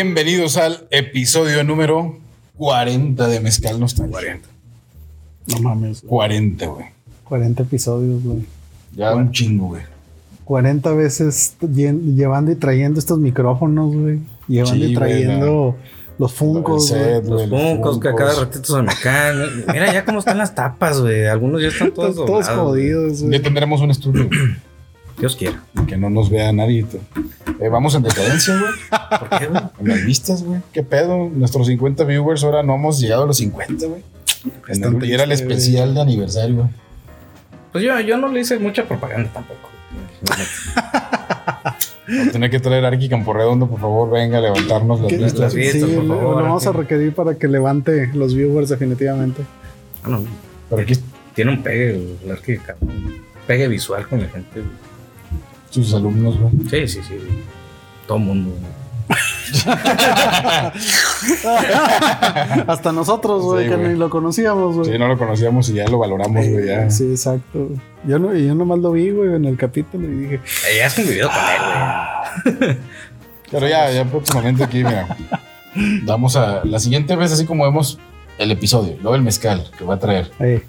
Bienvenidos al episodio número 40 de Mezcal Nostalgia. 40. No mames. 40, güey. 40 episodios, güey. Ya un chingo, güey. 40 veces lle- llevando y trayendo estos micrófonos, güey. Llevando Sí, y trayendo los funcos, güey. Los funcos que a cada ratito se me caen. Mira ya cómo están las tapas, güey. Algunos ya están todos Todos, todos doblados, güey. jodidos, Ya tendremos un estudio Dios quiera. que no nos vea nadie. Eh, vamos en decadencia, güey. ¿Por qué, güey? En las vistas, güey. ¿Qué pedo? Nuestros 50 viewers ahora no hemos llegado a los 50, güey. El- Y era el especial de aniversario, güey. Pues yo, yo no le hice mucha propaganda tampoco. Tener que traer a Arqui Camporredondo, por favor, venga a levantarnos las ¿Qué- vistas. las Sí, vistas, por lo, favor, lo vamos a requerir para que levante los viewers definitivamente. Ah, no, Pero aquí tiene un pegue, el Arqui. Pegue visual con la gente. Sus alumnos, güey. Sí, sí, sí. Todo mundo. güey. Hasta nosotros, güey, Sí, que güey. ni lo conocíamos, güey. Sí, no lo conocíamos y ya lo valoramos, güey. Ya. Sí, exacto. Yo, no, y yo nomás lo vi, güey, en el capítulo y dije, Eh, ya has convivido con él, güey. Pero ya, ya próximamente aquí, mira. Vamos a la siguiente vez, así como vemos el episodio, luego el mezcal que va a traer. eh,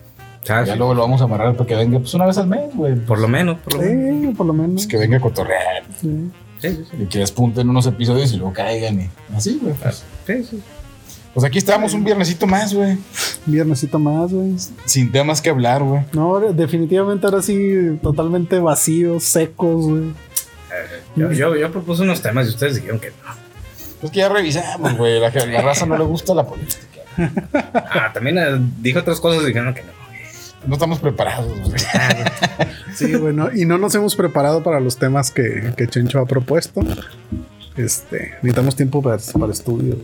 Ah, Ya sí. luego lo vamos a amarrar para que venga pues una vez al mes, güey. Por lo menos, por lo menos. eh, por lo menos. Pues que venga a cotorrear Sí. Sí, sí, sí. y que despunten unos episodios y luego caigan y así, güey. Pues, Sí, sí. Pues aquí estamos un viernesito más, güey. Viernesito más, güey. Sin temas que hablar, güey. No, definitivamente ahora sí, totalmente vacíos, secos, güey. Yo, yo, yo propuse unos temas y ustedes dijeron que no. Pues que ya revisamos, güey. La, la raza no le gusta la política. Ah, también eh, dijo otras cosas y dijeron que no. No estamos preparados, güey. Sí, bueno, y no nos hemos preparado para los temas que, que Chencho ha propuesto. Este, necesitamos tiempo para, para estudio.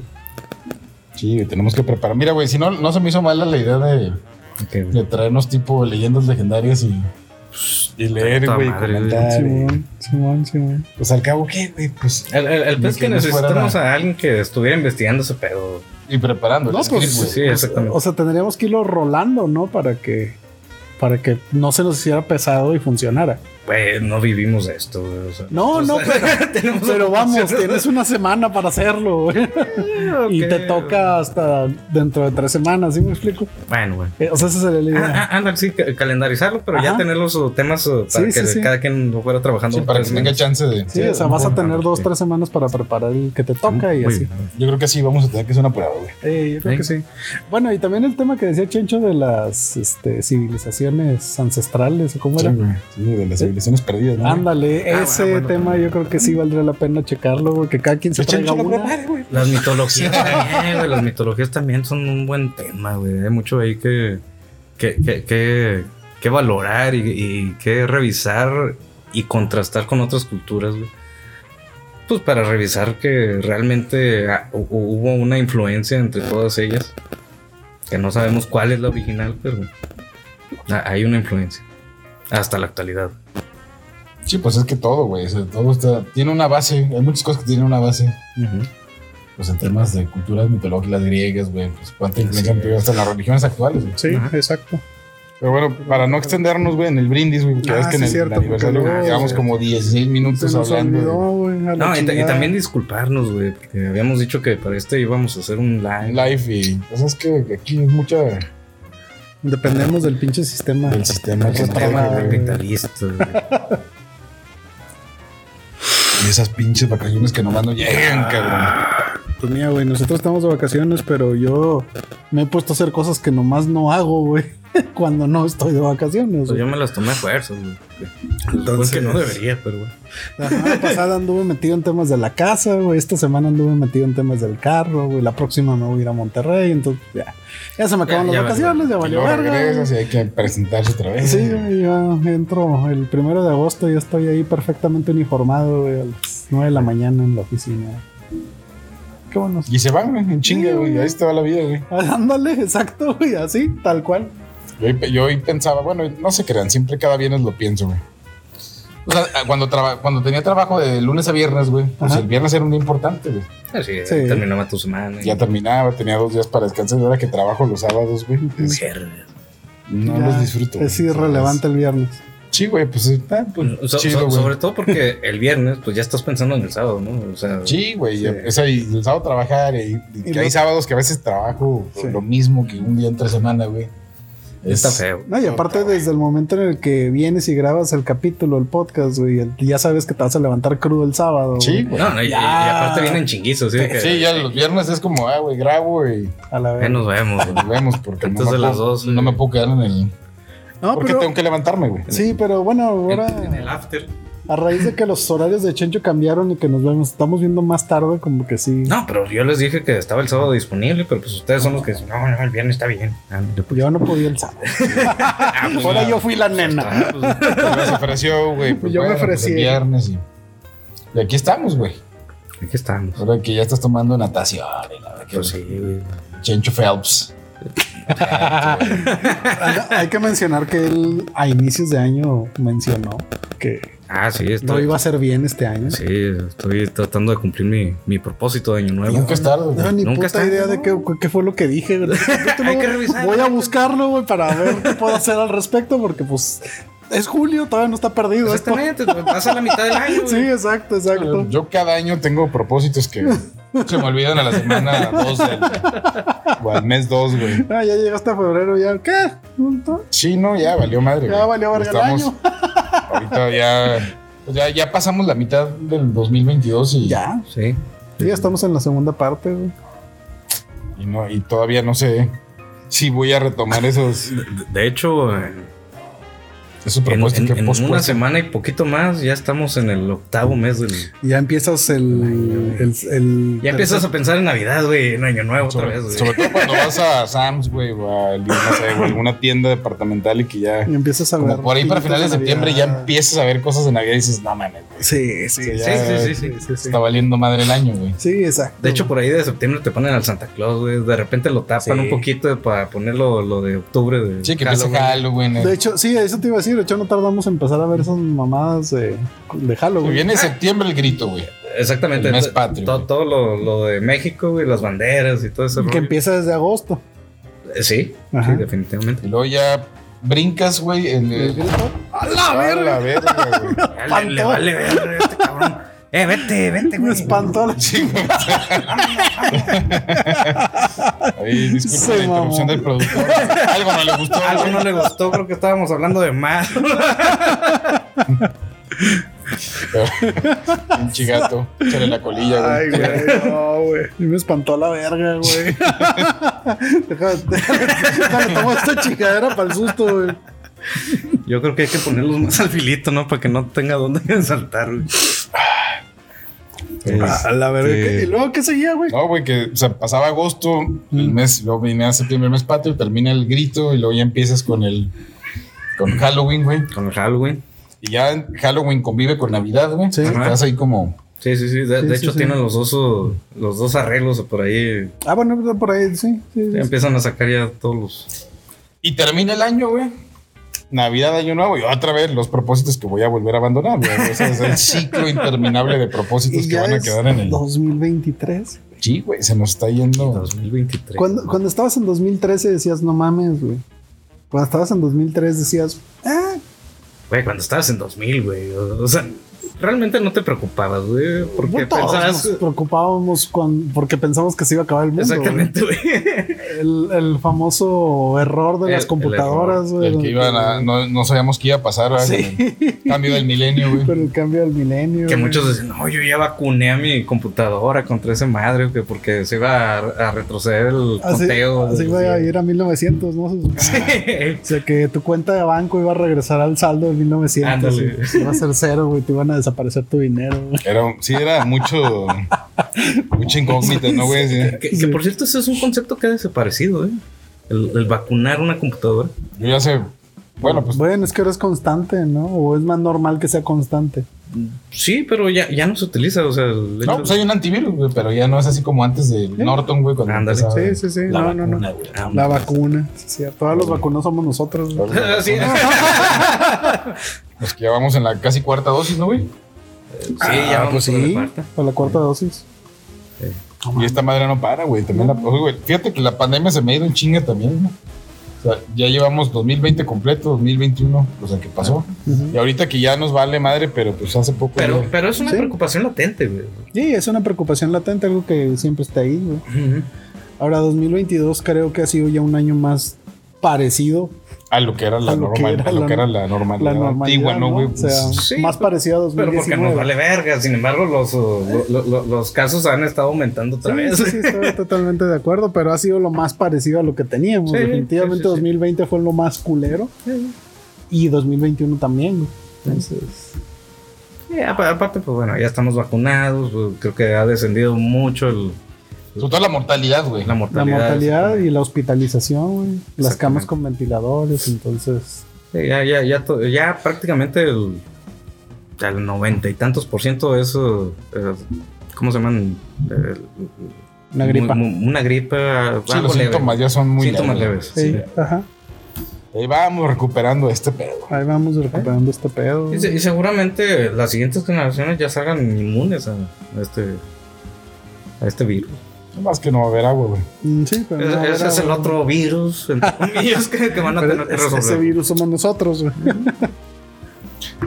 Sí, tenemos que preparar. Mira, güey, si no, no se me hizo mala la idea de, de traernos tipo leyendas legendarias y, y leer, güey, comentar. Simón, Simón, Simón. Pues al cabo, ¿qué, güey? Pues El, el, el pez que que no fuera necesitamos a alguien que estuviera investigando ese pedo. y preparando. No, pues, script, sí, exactamente. O sea, tendríamos que irlo rolando, ¿no? Para que, para que no se nos hiciera pesado y funcionara. Güey, no vivimos esto, güey. o sea, No, no, pero, tenemos pero vamos, tienes una semana para hacerlo, güey. Y te toca hasta dentro de tres semanas, ¿sí me explico? Bueno, güey. Eh, O sea, esa sería la idea. Ah, ah, anda, sí, ca- calendarizarlo, pero ya tener los uh, temas uh, para Sí, que sí, sí. cada quien lo fuera trabajando. Sí, para que tenga chance de. Sí, o sea, vas a tener dos, tres semanas para preparar el que te toca y así. bien. Yo creo que sí, vamos a tener que ser un apurado, güey. Eh, yo creo Sí. que sí. Bueno, y también el tema que decía Chencho de las este, civilizaciones ancestrales, ¿o cómo era? Sí, güey. Sí, de las civilizaciones perdidas, ¿no? Ándale, Ah, ese bueno, bueno, tema bueno. yo creo que sí valdría la pena checarlo, güey, que cada quien se traiga una. güey. Las mitologías también, güey. Las mitologías también son un buen tema, güey. Hay mucho ahí que, que, que, que, que valorar y, y que revisar y contrastar con otras culturas, güey. Pues para revisar que realmente ah, hu- hubo una influencia entre todas ellas. Que no sabemos cuál es la original, pero ah, hay una influencia. Hasta la actualidad. Sí, pues es que todo, güey. o sea, todo está. Tiene una base. Hay muchas cosas que tienen una base. Ujú. Pues en temas de culturas mitológicas griegas, güey. Pues cuánta influencia han Sí. hasta las religiones actuales, güey. Sí, exacto. Pero bueno, para no extendernos, güey, en el brindis, güey. Que Ah, ves que sí, en el, cierto, aniversario luego llevamos como 16 Se minutos nos hablando. olvidó, No, y, también disculparnos, güey, porque habíamos dicho que para este íbamos a hacer un live. En live y. Pues es que aquí es mucha. Dependemos del pinche sistema. del sistema que capitalista. Y esas pinches vacaciones que nomás no llegan, cabrón. Pues mira, güey, nosotros estamos de vacaciones, pero yo me he puesto a hacer cosas que nomás no hago, güey, cuando no estoy de vacaciones. Pues yo me las tomé a fuerza, güey. Entonces- que no debería, pero bueno. La semana pasada anduve metido en temas de la casa, güey. Esta semana anduve metido en temas del carro, güey. La próxima me voy a ir a Monterrey, entonces ya. Ya se me acaban Ya- las ya vacaciones, ya Y valió verga. regresas y hay que presentarse otra vez. Sí, güey, ya entro el primero de agosto, ya estoy ahí perfectamente uniformado, güey, a las 9 de la mañana en la oficina. Qué bueno. Y se van, güey, en chinga, Sí, güey. Ahí se te va la vida, güey. Ándale, exacto, güey, así, tal cual. Yo, hoy- yo hoy pensaba, bueno, no se crean, siempre cada viernes lo pienso, güey. O sea, cuando, traba- cuando tenía trabajo de lunes a viernes, güey, pues Ajá. el viernes era un día importante, güey. Así, Sí. terminaba tu semana. y- Ya terminaba, tenía dos días para descansar y ahora que trabajo los sábados, güey, es- Viernes. no Ya los disfruto. Es güey. irrelevante el viernes. Sí, güey, pues, ah, pues So- chido, so- güey. sobre todo porque el viernes, pues ya estás pensando en el sábado, ¿no? O sea, Sí, güey. Sí. O sea, y el sábado trabajar. Y, y que lo- hay sábados que a veces trabajo Sí. lo mismo que un día entre semana, güey. está Es- feo. No, y aparte desde el momento en el que vienes y grabas el capítulo, el podcast, güey, ya sabes que te vas a levantar crudo el sábado. Sí, güey. No, no, y, y Ya. aparte vienen chinguizos, ¿sí? Que- Sí, ya los viernes es como, ah, güey, grabo y A la Ya vez. nos vemos, nos vemos porque no, Entonces me las puedo, dos, no me puedo quedar en el... No, porque pero, tengo que levantarme, güey. Sí, pero bueno, ahora En, en el after. a raíz de que los horarios de Chencho cambiaron y que nos vemos, estamos viendo más tarde, como que sí. No, pero yo les dije que estaba el sábado disponible, pero pues ustedes son los que dicen, no, no, el viernes está bien. Ah, pues. Yo no podía el sábado. Ah, pues, Ahora yo fui la nena. Ah, pues, Pues me ofreció, güey. Pues Yo me bueno, pues ofrecí. el viernes y... Y aquí estamos, güey. aquí estamos. Ahora que ya estás tomando natación y la verdad que Pues sí, güey. Chencho Phelps. Hay que mencionar que él a inicios de año mencionó que Ah, sí, estoy, iba a hacer bien este año. sí, estoy tratando de cumplir mi, mi propósito de año nuevo. Nunca es tarde, No ni Nunca puta idea de ¿no? qué, qué fue lo que dije. güey. Hay que revisar. Voy a buscarlo, güey, para ver qué puedo hacer al respecto, porque pues es julio, todavía no está perdido esto. Exactamente, pasa la mitad del año, güey. Sí, exacto, exacto. Yo cada año tengo propósitos que se me olvidan a la semana 2 del, o al mes 2, güey. Ah, ya llegaste a febrero, ya. ¿Qué? Sí, no, ya valió madre. Ya güey. valió verga el Estamos- año. Ahorita ya, pues ya, ya pasamos la mitad del 2022 y, Ya. Sí. Sí, ya estamos en la segunda parte, güey. y, no, y todavía no sé si voy a retomar esos, De, de hecho, eh, esos en, en- en una semana y poquito más ya estamos en el octavo mes del... Ya empiezas el. el, el- Ya empiezas a pensar en Navidad, güey, en Año Nuevo otra Sobre, vez, güey. sobre todo cuando vas a Sam's, güey, o a no sé, alguna tienda departamental y que ya, Y empiezas a como ver. por ahí para finales de septiembre ya empiezas a ver cosas de Navidad y dices, no mames, güey, Sí, sí, Sí, sí. ya, sí, sí, está valiendo madre el año, güey. Sí, exacto. De hecho, por ahí de septiembre te ponen al Santa Claus, güey. De repente lo tapan Sí. un poquito para ponerlo lo de octubre. De Sí, que empieza Halloween. Halloween. eh. De hecho, sí, eso te iba a decir. De hecho, no tardamos en empezar a ver esas mamadas de, de Halloween. viene septiembre el grito, güey. Exactamente. El mes To- patrio, todo lo, lo de México, güey, las banderas y todo eso. Que empieza desde agosto. Sí, Ajá. sí, definitivamente. Y luego ya brincas, güey. El, El grito. ¡A la a verga! la verga, güey. Le, vale ver este cabrón. Eh, vete, vente, Me güey. espantó la güey. Ahí, disculpen Se la interrupción del productor. Algo no le gustó. Algo güey. no le gustó, creo que estábamos hablando de más. Un chigato. Échale la colilla, Ay, güey. güey, no, güey. Y me espantó la verga, güey. déjame, déjame, déjame tomar esta chingadera para el susto, güey. Yo creo que hay que ponerlos más al filito, ¿no? Para que no tenga dónde saltar, güey. A la verga. Este- ¿Y luego qué seguía, güey? No, güey, que o sea, pasaba agosto, el Mm. mes, luego venía septiembre, el mes patrio, termina el grito y luego ya empiezas con el con Halloween, güey. Con el Halloween. Y ya en Halloween convive con Navidad, güey. Sí. Estás ahí como Sí, sí, sí. De, Sí, de sí, hecho, sí. tienen los dos, los dos arreglos por ahí. Ah, bueno, por ahí, sí. sí. empiezan a sacar ya todos los. y termina el año, güey. Navidad, año nuevo y otra vez los propósitos que voy a volver a abandonar, güey. Ese es el ciclo interminable de propósitos que van a quedar en el 2023. Sí, güey, se nos está yendo. 2023. Cuando, cuando estabas en 2013 decías, no mames, güey. Cuando estabas en 2003 decías, ah, Güey, cuando estabas en 2000, güey. O, sea, realmente no te preocupabas, güey. Porque no todos pensabas. nos preocupábamos cuan- porque pensamos que se iba a acabar el mundo. Exactamente, güey. Güey. El, el famoso error de El- las el computadoras, güey. El que iban a, no, no sabíamos qué iba a pasar, ¿verdad? Sí. Con el cambio del milenio, güey. Con el cambio del milenio. Que güey. muchos decían, no, yo ya vacuné a mi computadora contra ese madre, que porque se iba a, a retroceder el Así, conteo. así iba a ir a 1900, ¿no? Sí. O sea, que tu cuenta de banco iba a regresar al saldo de 1900. Ándale. y Iba a ser cero, güey. Te iban a desaparecer tu dinero, güey. Era, sí, era mucho. mucha incógnita, ¿no, güey? Sí. Que, que por cierto, ese es un concepto que ha desaparecido, ¿eh? El, el vacunar una computadora. Yo ya sé. Bueno, pues Bueno, es que ahora es constante, ¿no? O es más normal que sea constante. Sí, pero ya, ya no se utiliza, o sea, el hecho- No, pues hay un antivirus, güey, pero ya no es así como antes de Norton, güey, cuando empezaba Sí, sí, sí. la No, no, no. vacuna, güey. Ah, La vacuna. Sí, sí, todos los vacunos somos nosotros. güey. Sí, Los que ya vamos en la casi cuarta dosis, ¿no, güey? sí, ya vamos pues por la sí. cuarta. Para la cuarta dosis. Y esta madre no para, güey. También la, oye, güey, fíjate que la pandemia se me ha ido en chinga también, ¿no? O sea, ya llevamos 2020 completo, 2021, o sea, que pasó. Y ahorita que ya nos vale madre, pero pues hace poco. Pero, ya- pero es una Sí. preocupación latente, güey. Sí, es una preocupación latente, algo que siempre está ahí, güey. Ahora, 2022 creo que ha sido ya un año más parecido a lo que era la lo que normal, era a lo la- que era la normalidad, la normalidad, antigua, ¿no, güey? O sea, Pues, Sí, más parecido a Pero 2019. porque nos vale verga. Sin embargo, los, uh, lo- lo- los casos han estado aumentando otra Sí, vez. sí, sí, estoy totalmente de acuerdo, pero ha sido lo más parecido a lo que teníamos. Sí, Definitivamente sí, sí, sí. 2020 fue lo más culero y 2021 también. güey. Entonces, aparte, pues bueno, ya estamos vacunados. pues, creo que ha descendido mucho el- sobre todo la mortalidad, güey. la la mortalidad. mortalidad y la hospitalización, güey, las camas con ventiladores, entonces... Sí, ya, ya, ya, ya prácticamente el, el noventa y tantos por ciento es, uh, eh, ¿cómo se llaman? Eh, Una gripa. una gripa. Sí, los leve. síntomas ya son muy Síntomas leves. Sí, sí. ajá. Ahí vamos recuperando este pedo. Ahí vamos recuperando este pedo. Y seguramente las siguientes generaciones ya salgan inmunes a, a este a este virus. Más que no va a haber agua, güey. Mm, Sí, pero Ese no, ese ahora, es el otro virus, entre comillas, que, que van a Pero tener que ese- ese resolver. virus somos nosotros, güey.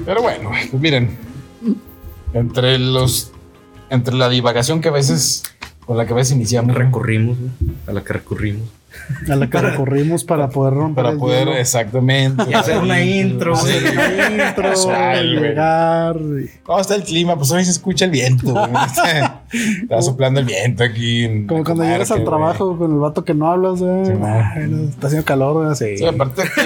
Pero bueno, pues miren, entre los, entre la divagación que a veces, con la que a veces iniciamos, Recurrimos, güey, a la que recurrimos. A la que recurrimos para poder romper para el poder, hielo. exactamente. Y hacer una intro, Sí. el intro, Casual, llegar. y- ¿Cómo está el clima? Pues hoy se escucha el viento. Está soplando el viento aquí. en Como cuando llegas al trabajo con el vato que no hablas, güey. Sí, no, está haciendo calor, güey. Sí. Sí, aparte aquí,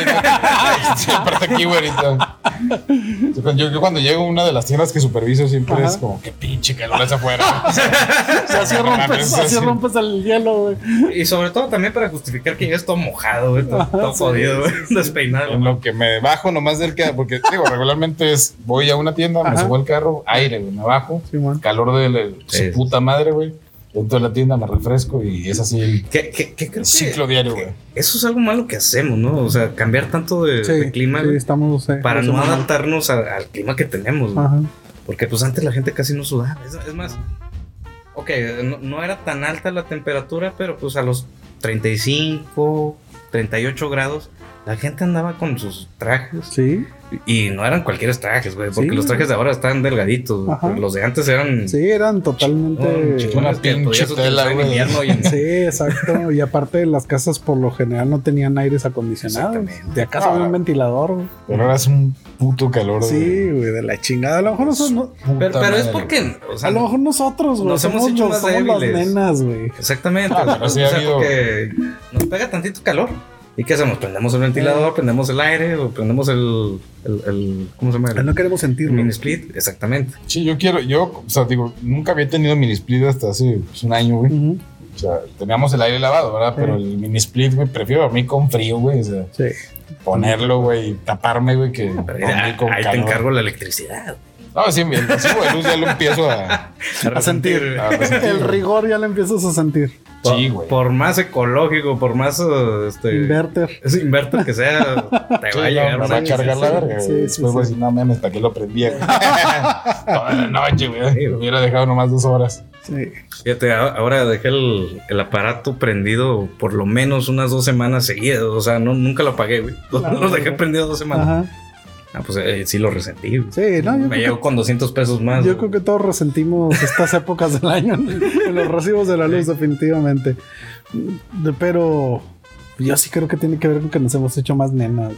sí, aparte aquí, güey. Yo, cuando- yo, cuando llego a una de las tiendas que superviso siempre Ajá. es como, qué pinche calor es afuera. O sea, así, rompes, así. rompes el hielo, güey. Y sobre todo también para justificar que llegues todo mojado, güey, todo, jodido, güey, despeinado. En lo que me bajo nomás del que, porque digo, regularmente es, voy a una tienda, me subo al carro, aire, güey, me bajo, Sí, calor de la- Sí. su puta madre, güey. Dentro de la tienda me refresco y es así el ¿Qué, qué, qué creo que ciclo diario, güey. eso es algo malo que hacemos, ¿no? O sea, cambiar tanto de, Sí, de clima sí, güey, estamos. eh, para no adaptarnos a- al clima que tenemos, güey. Porque pues antes la gente casi no sudaba. Es, es más, ok, no, no era tan alta la temperatura, pero pues a los 35, 38 grados, la gente andaba con sus trajes. Sí, Y no eran cualquier trajes, güey, porque Sí. los trajes de ahora están delgaditos. Ajá. Los de antes eran... sí, eran totalmente. Una pinche tela, utilizar en güey. invierno y en- Sí, exacto. Y aparte, las casas por lo general no tenían aires acondicionados. De acá había un Ah. ventilador, güey. Pero ahora es un puto calor. Sí, güey, de la chingada. A lo mejor nosotros, no- Pero, pero es porque... o sea, a lo mejor nosotros, güey. Nos hemos somos, hecho los- más somos las débiles. nenas, güey. Exactamente. Ah, o sea, porque nos pega tantito calor. ¿Y qué hacemos? Prendemos el ventilador, prendemos el aire o prendemos el... el, el- ¿Cómo se llama? No queremos sentirlo. mini split, exactamente. Sí, yo quiero, yo, o sea, digo, nunca había tenido mini split hasta hace pues, un año, güey. O sea, teníamos el aire lavado, ¿verdad? Pero el mini split, güey, prefiero dormir con frío, güey. O sea, Sí. ponerlo, güey, taparme, güey, que Pero con ahí te encargo la electricidad. No, sí, el recibo de luz ya lo empiezo a... A sentir. a El rigor ya lo empiezas a sentir. Por, Sí, güey. por más ecológico, por más uh, este, Inverter. es inverter que sea, te Sí, va a no, llegar me va a cargar la verga, Sí, güey. sí, Después sí. no mames, ¿para qué lo prendía? güey? Toda la noche, güey. Sí, güey. Hubiera dejado nomás dos horas. Sí. Fíjate, ahora dejé el, el aparato prendido por lo menos unas dos semanas seguidas. O sea, no, nunca lo apagué, güey. Claro, lo dejé güey. prendido dos semanas. Ajá. Ah, pues eh, sí lo resentí. Sí, no, yo Me llegó con 200 pesos más. yo creo que todos resentimos estas épocas del año en los recibos de la luz, definitivamente. De- Pero yo sí creo que tiene que ver con que nos hemos hecho más nenas.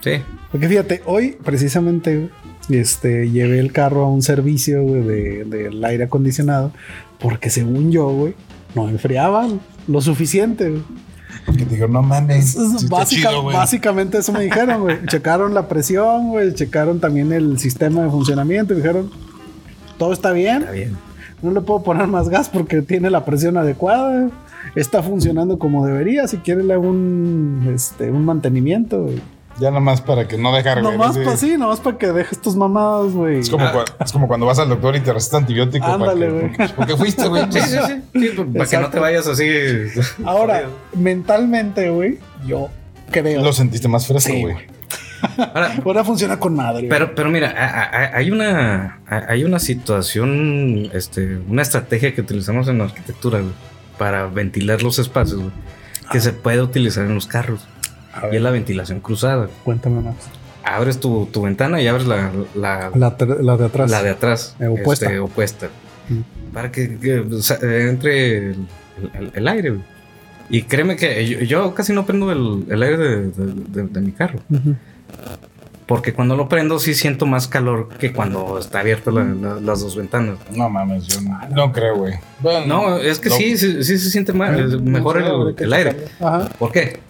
Sí. Porque fíjate, hoy precisamente este, llevé el carro a un servicio güey, de, del aire acondicionado porque según yo, güey, no enfriaban lo suficiente. güey. Que digo, no mames. Es- es sí está básica- chido, güey. básicamente eso me dijeron, güey. checaron la presión, güey, checaron también el sistema de funcionamiento dijeron, todo está bien, Está bien. no le puedo poner más gas porque tiene la presión adecuada, está funcionando como debería, si quiere le hago un, este, un mantenimiento, güey. Ya nomás para que no dejar, güey. Nomás sí. para sí, nomás para que dejes tus mamadas, güey. Es como, Ah. es como cuando vas al doctor y te receta antibiótico. Ándale, güey. porque- Porque fuiste, güey. Sí, sí, sí. Sí, pues, para que no te vayas así. Ahora, mentalmente, güey, yo creo. Lo sentiste más fresco, Sí, güey. güey. Ahora, Ahora funciona con madre. Pero, pero mira, a- a- hay una, a- hay una situación, este, una estrategia que utilizamos en la arquitectura, güey, para ventilar los espacios, güey, que se puede utilizar en los carros. Y es la ventilación cruzada. Cuéntame más. Abres tu, tu ventana y abres la, la, La, de atrás. la de atrás. Eh, opuesta. este, opuesta. Mm. Para que, que, o sea, entre el, el- el aire. güey. Y créeme que yo, yo casi no prendo el, el aire de, de- de- de mi carro. Ujú. Porque cuando lo prendo sí siento más calor que cuando está abierta la- la- las dos ventanas. No mames, yo no, no creo, güey. Bueno, No, es que lo- sí, sí, sí se siente más, Eh, mejor el, el aire. Ajá. ¿Por qué?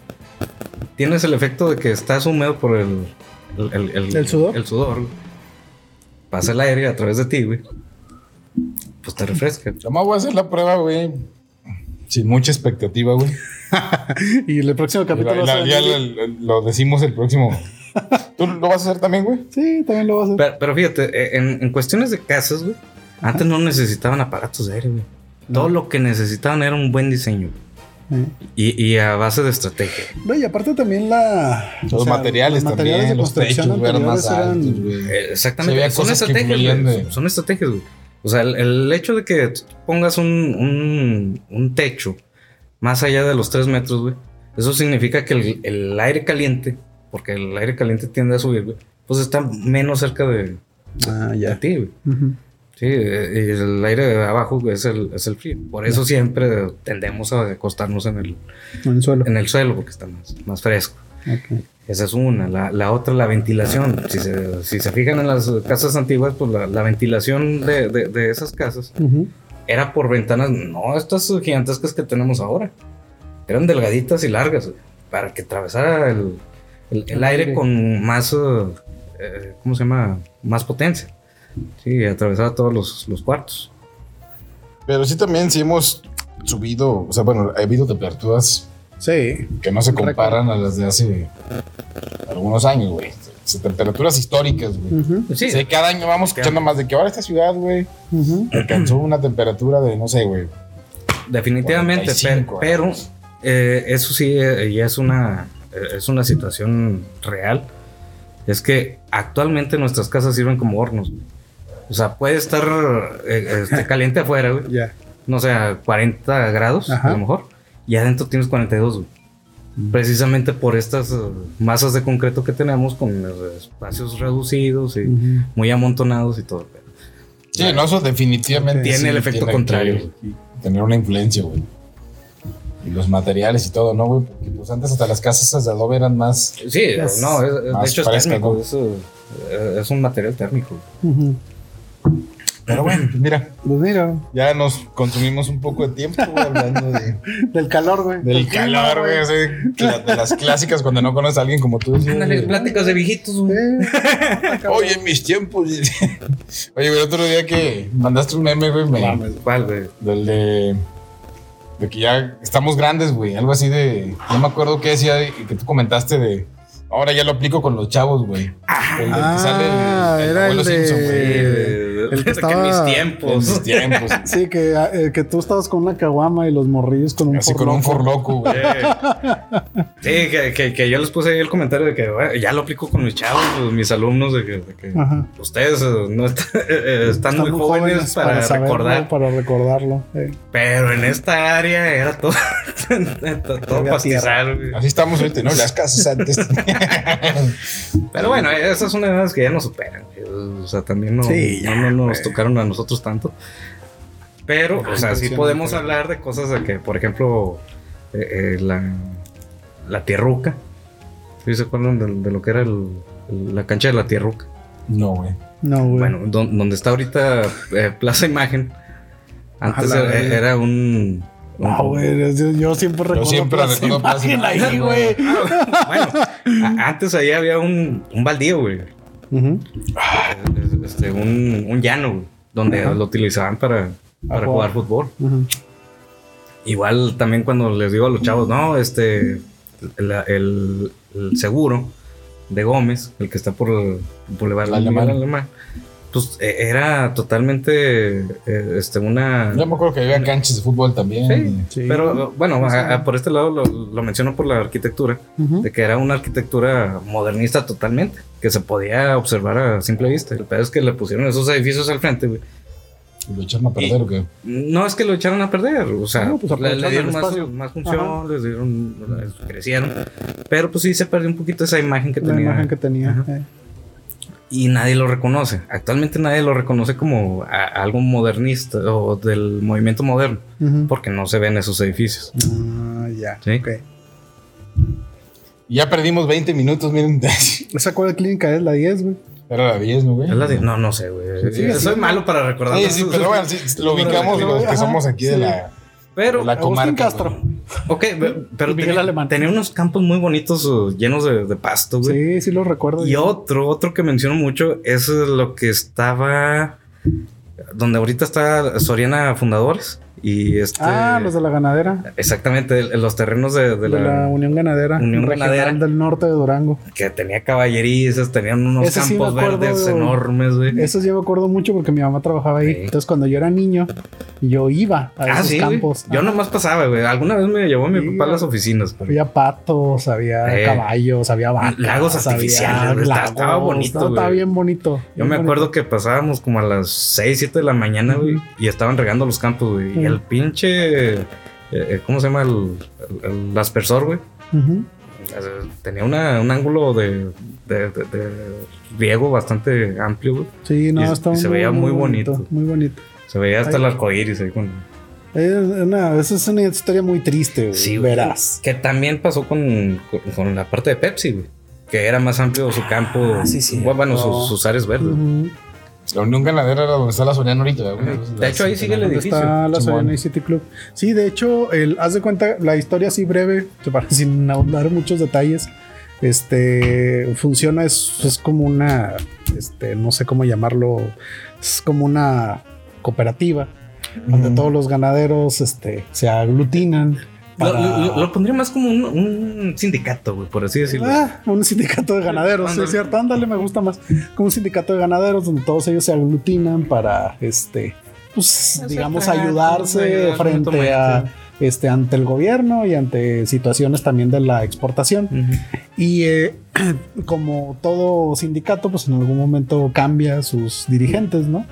Tienes el efecto de que estás húmedo por el, el, el- el- ¿El sudor? El sudor. Pasa el aire a través de ti, güey. Pues te refresca. Yo me voy a hacer la prueba, güey. Sin mucha expectativa, güey. Y el próximo capítulo. la- ya lo, lo decimos el próximo. ¿Tú lo vas a hacer también, güey? Sí, también lo va a hacer. Pero, pero fíjate, eh, en, en cuestiones de casas, güey, antes no necesitaban aparatos de aire, güey. Todo lo que necesitaban era un buen diseño. Y, y a base de estrategia. No, y aparte también la. Los o sea, materiales los también, materiales de los construcción techos, güey, eran más anteriores altos, eran- güey. Eh, Exactamente. Son estrategias, güey. de- Son estrategias, güey. O sea, el, el hecho de que pongas un, un, un techo más allá de los 3 metros, güey, eso significa que el, el aire caliente, porque el aire caliente tiende a subir, güey, pues está menos cerca de, Ah, de ya. ti, güey. Sí, eh, y el aire de abajo es el, es el frío. Por eso siempre tendemos a acostarnos en el, En el suelo. en el suelo, porque está más, más fresco. Esa es una. La, la otra, la ventilación. Si se, si se fijan en las casas antiguas, pues la, la ventilación de, de- de esas casas era por ventanas, no estas gigantescas que tenemos ahora. Eran delgaditas y largas, para que atravesara el, el- aire con más, eh, ¿cómo se llama? Más potencia. Sí, atravesaba todos los, los cuartos. Pero sí también sí hemos subido, o sea, bueno, ha habido temperaturas Sí. que no se comparan a las de hace algunos años, güey. Temperaturas históricas, güey. Ujú. Sí, O sea, cada año vamos escuchando más de que ahora esta ciudad, güey, Ujú. alcanzó una temperatura de, no sé, güey. Definitivamente, 45 pero, pero, eh, eso sí eh, ya es una, eh, es una situación real. Es que actualmente nuestras casas sirven como hornos. güey. O sea, puede estar eh, este, caliente afuera, güey. Ya. No sé, a 40 grados Ajá. a lo mejor. Y adentro tienes 42, güey. Precisamente por estas eh, masas de concreto que tenemos con eh, espacios reducidos y muy amontonados y todo. Sí, no, eso definitivamente Tiene sí el efecto tiene contrario. que Tener una influencia, güey. Y los materiales y todo, ¿no, güey? Porque pues antes hasta las casas esas de adobe eran más... Sí, no, es- de hecho es térmico, ¿no? es, es un material térmico. Ujú. Pero bueno, pues mira, Pues mira, ya nos consumimos un poco de tiempo, güey, hablando de, del calor, güey. del calor, güey. De las clásicas cuando no conoces a alguien como tú. sí, Ándale, pláticas de viejitos, güey. Oye, en mis tiempos. Oye, güey, otro día que mandaste un meme, güey, me, ¿Cuál, güey? del de, de que ya estamos grandes, güey. Algo así de. No me acuerdo qué decía y que tú comentaste de. Ahora ya lo aplico con los chavos, güey. El del que Ah, sale era abuelo el de- Simpson, güey. el que estaba- en mis En tiempos. mis tiempos. Sí, que, eh, que tú estabas con una caguama y los morrillos con un Así con un forloco, güey. Sí, que, que, que yo les puse ahí el comentario de que bueno, ya lo aplico con mis chavos, pues, mis alumnos, de que, de ustedes eh, no eh, están, muy jóvenes, para, saberlo, recordar. Para recordarlo. eh. Pero en esta área era todo, todo pastizal. Así estamos ahorita, ¿no? Las casas antes. Pero bueno, esas son edades que ya nos superan. O sea, también no, Sí, no, no nos tocaron a nosotros tanto. Pero, o sea, sí podemos hablar de cosas de que, por ejemplo, eh, eh, la, la tierruca. ¿Sí se acuerdan de, de lo que era el- el- la cancha de la tierruca? No, güey. No, güey. Bueno, don- donde está ahorita eh, Plaza Imagen. Antes era, un... No, güey. Yo, yo siempre recuerdo. siempre Plaza recuerdo Plaza Imagen ahí, güey. bueno, a- antes ahí había un, un baldío, güey. Ujú. Este, un, un llano, donde lo utilizaban para, para jugar. jugar fútbol. Igual también cuando les digo a los chavos, no, este, el, el- el seguro de Gómez, el que está por el Boulevard Alemán. Pues eh, era totalmente eh, este, una... Yo me acuerdo que había canchas de fútbol también. Sí, Sí. pero bueno, a- a- por este lado lo, lo menciono por la arquitectura, de que era una arquitectura modernista totalmente, que se podía observar a simple vista. El pedo es que le pusieron esos edificios al frente, güey. Lo echaron a perder o qué? No es que lo echaron a perder, o sea, No, pues le, le dieron más, función, les dieron, crecieron, pero pues sí se perdió un poquito esa imagen que La tenía. imagen que tenía. Eh. Y nadie lo reconoce. Actualmente nadie lo reconoce como a- algo modernista o del movimiento moderno, Ujú. porque no se ven esos edificios. Ah, ya. Sí. ok. Y Ya perdimos 20 minutos, miren. ¿Esa cuál clínica es? La 10, güey. Era la 10, ¿no, güey? Es la de- no, no sé, güey. Sí, Soy sí. malo para recordar. Sí, sí, pero bueno, sí, lo ubicamos los que somos aquí de la, Pero, de la Agustín comarca. Castro. güey. Ok, pe- pero Miguel tenía, Alemán. tenía unos campos muy bonitos uh, llenos de, de pasto, güey. Sí, sí lo recuerdo. Y otro, otro que menciono mucho es lo que estaba donde ahorita está Soriana Fundadores y este Ah, los de la ganadera. exactamente los terrenos de, de De la, la, Unión Ganadera. Unión Ganadera. del norte de Durango. que tenía caballerizas, tenían unos sí campos verdes enormes, güey. Eso yo me acuerdo mucho porque mi mamá trabajaba ahí. Sí. Entonces, cuando yo era niño, yo iba a Ah, esos sí, güey. campos. Yo nomás pasaba, güey. Alguna vez me llevó mi Sí, papá a las oficinas. pero- Había patos, había Eh. caballos, había vacas. Lagos había artificiales, güey. Estaba- bonito, No, Estaba bien bonito. Yo bien me bonito. acuerdo que pasábamos como a las 6, 7 de la mañana, güey, y estaban regando los campos, güey. El pinche. eh, eh, ¿Cómo se llama? El, el- el aspersor, güey. Ujú. Eh, Tenía una- un ángulo de, de, de- de riego bastante amplio, güey. Sí, no, Y- estaba y se veía muy bonito. Muy bonito. Se veía hasta Ay. el arcoíris ahí con. Es una, esa es una historia muy triste, güey. Sí, verás. Que también pasó con, con, con la parte de Pepsi, güey. Que era más amplio su campo. Ah, sí, sí. Bueno, No. sus, sus áreas verdes. Ujú. La Unión Ganadera era donde está la Soriana ahorita, güey. De hecho, ahí sigue el ¿Dónde edificio. está la. Soriana City Club? Sí, de hecho, el, haz de cuenta, la historia así breve, sin ahondar muchos detalles. Este funciona, es, es como una, este, no sé cómo llamarlo, es como una cooperativa donde todos los ganaderos este, se aglutinan. Lo, para- lo- lo pondría más como un, un sindicato, güey, por así decirlo. Ah, un sindicato de ganaderos, sí, es cierto. Ándale, me gusta más. Como un sindicato de ganaderos donde todos ellos se aglutinan para, este, pues, digamos, ayudarse ayudar frente a, este, ante el gobierno y ante situaciones también de la exportación. Y eh, como todo sindicato, pues en algún momento cambia sus dirigentes, ¿no?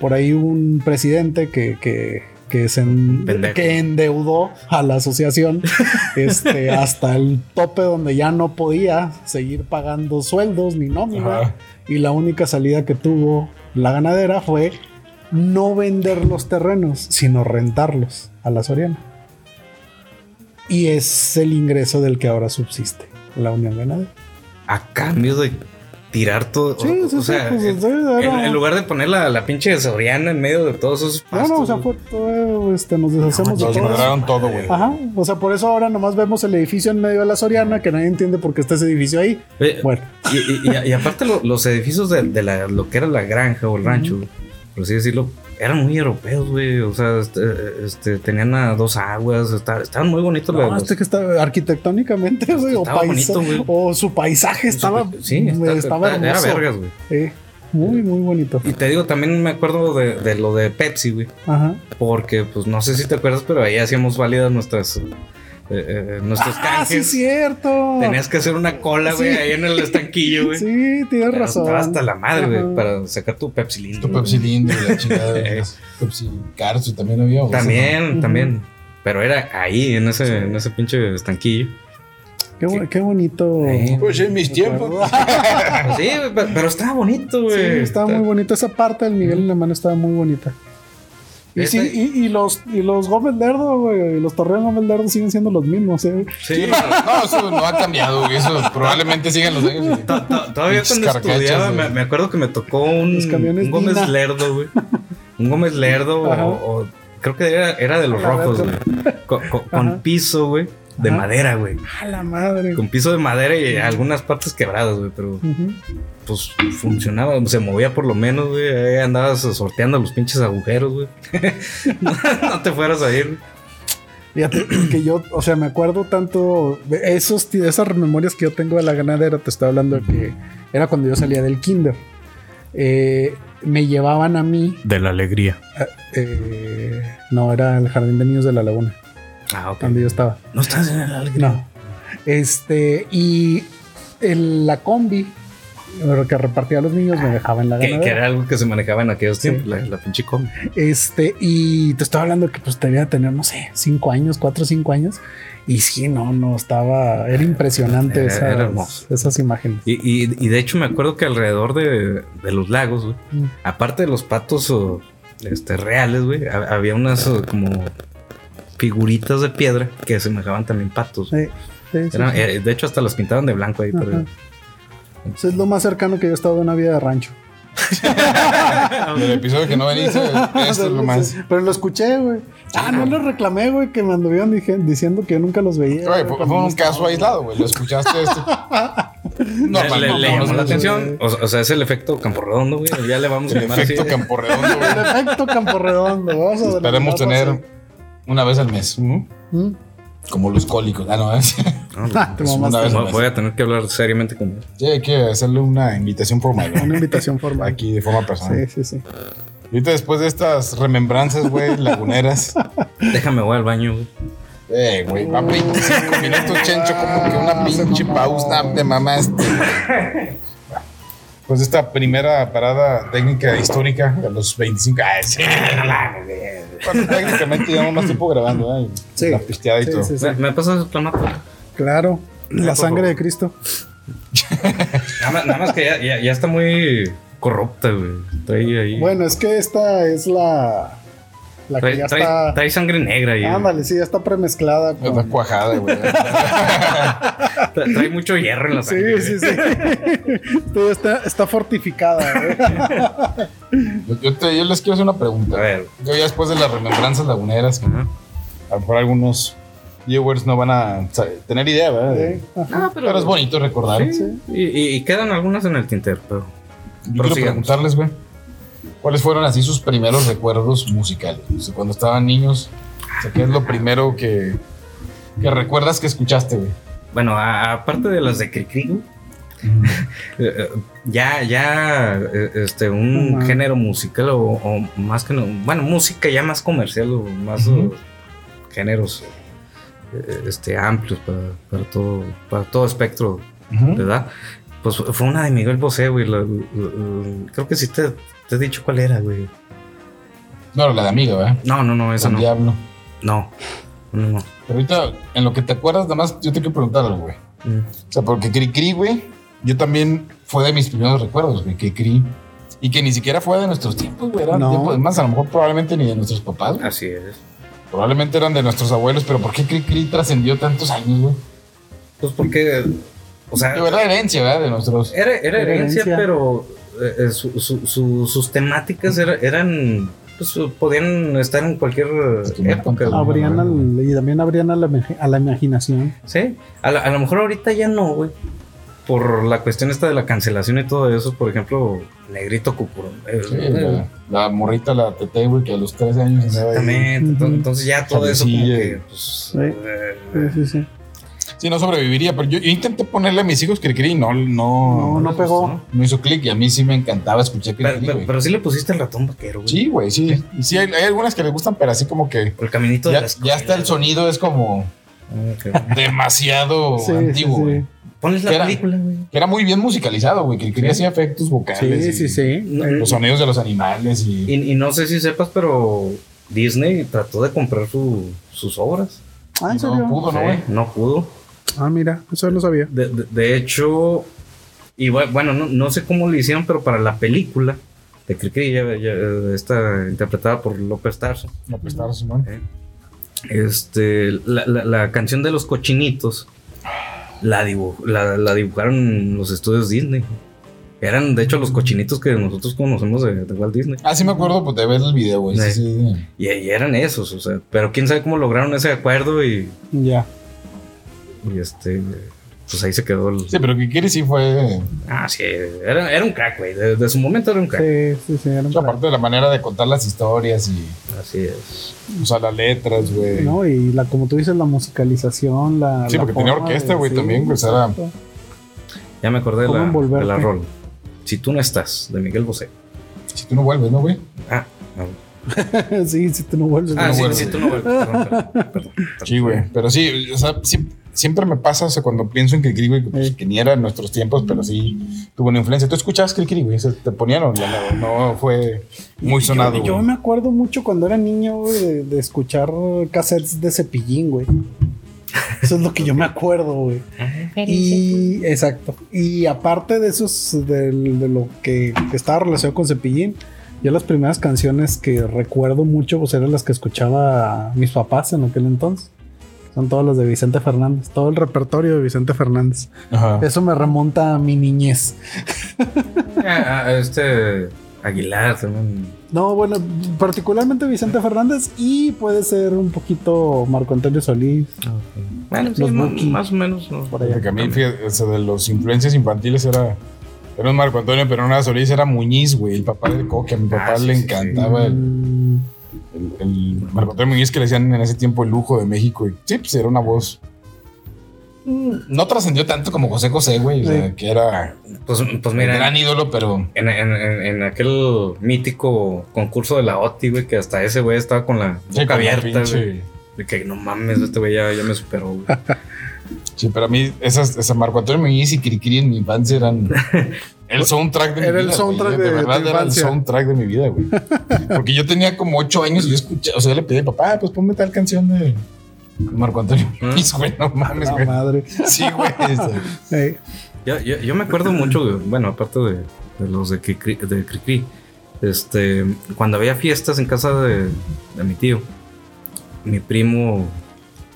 Por ahí un presidente que, que, que, se en- Pendejo. que endeudó a la asociación este, hasta el tope donde ya no podía seguir pagando sueldos ni nómina. Ajá. Y la única salida que tuvo la ganadera fue no vender los terrenos, sino rentarlos a la Soriana. Y es el ingreso del que ahora subsiste la Unión Ganadera. A cambio de tirar todo. Sí, o, sí, o sí, sea, pues, en, sí, era- en lugar de poner la, la pinche Soriana en medio de todos esos No, pastos. no, o sea, fue todo, este, nos deshacemos de Nos todo. todo, güey. Ajá, o sea, por eso ahora nomás vemos el edificio en medio de la Soriana, que nadie entiende por qué está ese edificio ahí. Oye, Bueno, y, y- y- y aparte lo- los edificios de, de la- lo que era la granja o el rancho, por así decirlo, eran muy europeos, güey. O sea, este, este, tenían a dos aguas, está- estaban muy bonitos no, los- este que está arquitectónicamente, güey, o, paisa- bonito, o su paisaje estaba, Sí, está- estaba está- era hermoso. vergas, güey. Sí, muy, muy bonito. Y te digo, también me acuerdo de, de lo de Pepsi, güey. Ajá. Porque, pues, no sé si te acuerdas, pero ahí hacíamos válidas nuestras... eh, eh, nuestros Ah, sí, canjes. cierto. Tenías que hacer una cola, güey, Sí. ahí en el estanquillo, güey. Sí, tienes Pero razón. estaba hasta la madre, güey, para sacar tu Pepsi lindo. Tu Pepsi Lindo y la chingada. Eh. Pepsi Carso también había. ¿o También, también. Pero era ahí, en ese, en ese pinche estanquillo. Qué, qué bonito. Sí. no? Pues en mis tiempos. Sí, güey, pero, pero estaba bonito, Sí, güey. estaba muy bonito. Esa parte del Miguel Alemán estaba muy bonita. Y, sí, y, y los, y los Gómez Lerdo, güey, y los Torreón Gómez Lerdo siguen siendo los mismos, ¿eh? Sí, No, eso no ha cambiado, güey. Eso probablemente sigan los años. Todavía cuando estudiaba, me, me acuerdo que me tocó un, Gómez Dina. Lerdo, güey. Un Gómez Lerdo, o, o- creo que era, era de los rojos, güey. Con, con- con Ajá. piso, güey, de Ajá. madera, güey. A la madre. Con piso de madera y algunas partes quebradas, güey, pero pues funcionaba, se movía por lo menos, güey. Ahí andabas sorteando los pinches agujeros, güey. no, no te fueras a ir. Fíjate que yo, o sea, me acuerdo tanto de esos, de esas memorias que yo tengo de la ganadera. Te estoy hablando de que era cuando yo salía del kinder. Eh, me llevaban a mí, De la alegría. eh, no, era el jardín de niños de la laguna, Ah, ok. donde yo estaba. No estás en la alegría. No. Este, y la combi Pero que repartía a los niños me dejaba en la ganadera. que era algo que se manejaba en aquellos Sí. tiempos, la, la pinche combi. Este, y te estaba hablando que pues debía tener, no sé, cinco años, cuatro o cinco años. Y sí, no, no, estaba, era impresionante Era- esas, era hermoso. esas imágenes. Y, y- y de hecho me acuerdo que alrededor de, de los lagos, Mm. aparte de los patos o, este, reales, güey, ha- había unas como figuritas de piedra que semejaban también patos. Sí, sí, sí, Eran- sí. eh, de hecho, hasta las pintaban de blanco ahí. pero-. Eso es lo más cercano que yo he estado de una vida de rancho. El episodio que no veniste, esto es lo más. Pero lo escuché, güey. Ah, no lo reclamé, güey, que me anduvieron dije- diciendo que yo nunca los veía. Fue un caso estaba. aislado, güey. Lo escuchaste le, no, le llamó no, la atención. O, o sea, es el efecto Campo Redondo, güey. Ya le vamos a El llamar así. efecto Campo Redondo, güey. El efecto Campo Redondo. Vamos a Esperemos tener una vez al mes. ¿no? así. ¿Mm? Como los cólicos. Ah, no, es- No, Ah, te Es mamaste. una vez al voy- mes. voy a tener que hablar seriamente con él. Sí, hay que hacerle una invitación formal. ¿no? Una invitación formal. Aquí de forma personal. Sí, sí, sí. Y ahorita después de estas remembranzas, güey, laguneras. Déjame, voy al baño, güey. Eh, güey, va 25 minutos, chencho, como que una pinche pausa de mamaste. Pues esta primera parada técnica histórica de los 25. Ay, sí. Bueno, técnicamente llevamos más tiempo grabando, ¿eh? Sí. La pisteada y Sí, todo. sí, sí. ¿Me, me pasas el clamato? Claro. La sangre de Cristo. Nada más, nada más que ya, ya, ya está muy corrupta, güey. Trae ahí. Bueno, es que esta es la. La que trae, ya trae- está. trae sangre negra ahí. güey. Ándale, sí, ya está premezclada. Está cuajada, güey. Tra- Trae mucho hierro en la sangre. Sí, güey. sí, sí. Está, está fortificada. ¿eh? Yo, yo te- yo les quiero hacer una pregunta. A ver. Yo ya después de las remembranzas laguneras, que a lo mejor algunos viewers no van a tener idea, ¿verdad? Sí. Ah, pero, Pero es bonito recordar. Sí, Y, y- y quedan algunas en el tintero, pero. Yo quiero preguntarles, güey, ¿cuáles fueron así sus primeros recuerdos musicales? O sea, cuando estaban niños, o sea, ¿qué es lo primero que, que recuerdas que escuchaste, güey? Bueno, a- aparte de las de Cricri, ya, ya, eh, este, un género musical o, o más que no, bueno, música ya más comercial o más géneros eh, este, amplios para, para todo, para todo espectro de edad. Pues fue una de Miguel Bosé, güey. la- la- la- creo que sí te, te he dicho cuál era, güey. No, la de amiga, ¿verdad? No, no, no, esa no. Diablo. No, no, no. Pero ahorita, en lo que te acuerdas, nada más yo te quiero preguntar algo, güey. Mm. O sea, porque Cricri, güey, yo también fue de mis primeros recuerdos, güey, Cricri. Y que ni siquiera fue de nuestros tiempos, güey. Eran No. tiempos más, a lo mejor probablemente ni de nuestros papás, güey. Así es. Probablemente eran de nuestros abuelos, pero ¿por qué Cricri trascendió tantos años, güey? Pues porque, o sea, Digo, Era herencia, ¿verdad? De nuestros. Era, era Era herencia, herencia. pero eh, eh, su- su- su- sus temáticas era- eran. Pues, podían estar en cualquier que época. Abrían al- y también abrían a la, imagi- a la imaginación. Sí, a, la- a lo mejor ahorita ya no, güey. Por la cuestión esta de la cancelación y todo eso, por ejemplo, Negrito Cucurón. eh, Sí, eh, la, la morrita, la tete, güey, que a los 13 años. Exactamente. Ujú. Entonces ya todo eso como que, pues, Sí. eh, Sí, sí, sí. Sí, no sobreviviría, pero yo, yo intenté ponerle a mis hijos Cricri y no, no, No, no pegó. ¿no? no hizo clic y a mí sí me encantaba escuchar Pero, Cricri, pero, pero sí le pusiste el ratón vaquero, güey. Sí, güey, sí. Y sí, hay, hay algunas que les gustan, pero así como que El caminito de ya, la ya hasta el sonido es como Ok. demasiado Sí, antiguo, sí. Ponles la película, güey. Que era muy bien musicalizado, güey. Cricri Sí. hacía efectos vocales. Sí, y sí, sí. Eh, Los sonidos de los animales y... Y, y no sé si sepas, pero Disney trató de comprar su- sus obras. Ah, ¿en No serio? pudo, ¿no, Sí, güey? no pudo. Ah, mira, eso no sabía. De, de- de hecho, y bu- bueno, no, no sé cómo lo hicieron, pero para la película de Cricri, ya, ya, está interpretada por López Tarso. No, pues estaba Simón. ¿eh? Este, la, la- la canción de los cochinitos la, dibu- la, la dibujaron en los estudios Disney. Eran, de hecho, los cochinitos que nosotros conocemos de, de Walt Disney. Ah, sí me acuerdo pues, de ver el video, güey. Sí, Sí. sí. Y, y eran esos, o sea, pero quién sabe cómo lograron ese acuerdo y, Ya. Y este, pues ahí se quedó el... Sí, pero Cricri sí fue... Ah, sí, era, era un crack, güey, de, de su momento era un crack. Sí, sí, sí. era un o sea, crack. aparte de la manera de contar las historias y... Así es. O sea, las letras, güey. No, y la, como tú dices, la musicalización, la. Sí, la porque tenía orquesta, güey, sí, también, pues, era-. Ya me acordé de ¿Cómo la, de la rol. Si tú no estás, de Miguel Bosé. Si tú no vuelves, ¿no, güey? Ah, no. sí, si tú no vuelves. Ah, no sí, vuelves. sí, tú no vuelves. Perdón, perdón, perdón, perdón. Sí, güey. Pero sí, o sea, sí- siempre me pasa, o sea, cuando pienso en Cricri, güey, que, pues, Sí. que ni era en nuestros tiempos, pero sí tuvo una influencia. ¿Tú escuchabas Cricri, güey? ¿Se ¿Te ponían o ya no, no fue muy sonado, Yo, me acuerdo mucho cuando era niño, güey, de, de escuchar cassettes de cepillín, güey. Eso es lo que yo me acuerdo, güey. Y exacto. Y aparte de esos, del- de, lo que, que estaba relacionado con Cepillín, yo las primeras canciones que recuerdo mucho, pues eran las que escuchaba mis papás en aquel entonces. Son todas las de Vicente Fernández, todo el repertorio de Vicente Fernández. Ajá. Eso me remonta a mi niñez. Ah, ah, este Aguilar también. No, bueno, particularmente Vicente Fernández y puede ser un poquito Marco Antonio Solís. Bueno, sí, Los más o menos. ¿no? Por allá. Porque a mí, fíjate, o sea, de los influencias infantiles era. Era un Marco Antonio, pero no era Solís, era Muñiz, güey, el papá de Coque. A mi papá Ah, sí, le sí, encantaba el, Mm, el, el Marco Antonio Muñiz que le decían en ese tiempo el lujo de México. Y sí, pues era una voz. mm, No trascendió tanto como José José, güey, o sea, que era Pues, pues un mira, gran ídolo, pero. en, en- en- en aquel mítico concurso de la OTI, güey, que hasta ese güey estaba con la Sí, boca con abierta, güey. De que no mames, este güey ya, ya me superó, güey. Sí, pero a mí, esas, esa Marco Antonio Muñiz y Cricri en mi infancia eran el soundtrack de mi Era el vida. soundtrack güey. de verdad tu era el soundtrack de mi vida, güey. Porque yo tenía como ocho años y yo escuchaba, o sea, yo le pedí a papá, "Ah, pues ponme tal canción de Marco Antonio Muñiz, güey, no mames, güey. madre. Sí, güey. este. Yo, yo, yo me acuerdo mucho, güey, bueno, aparte de, de los de Cricri, de Cricri, este, cuando había fiestas en casa de, de mi tío, mi primo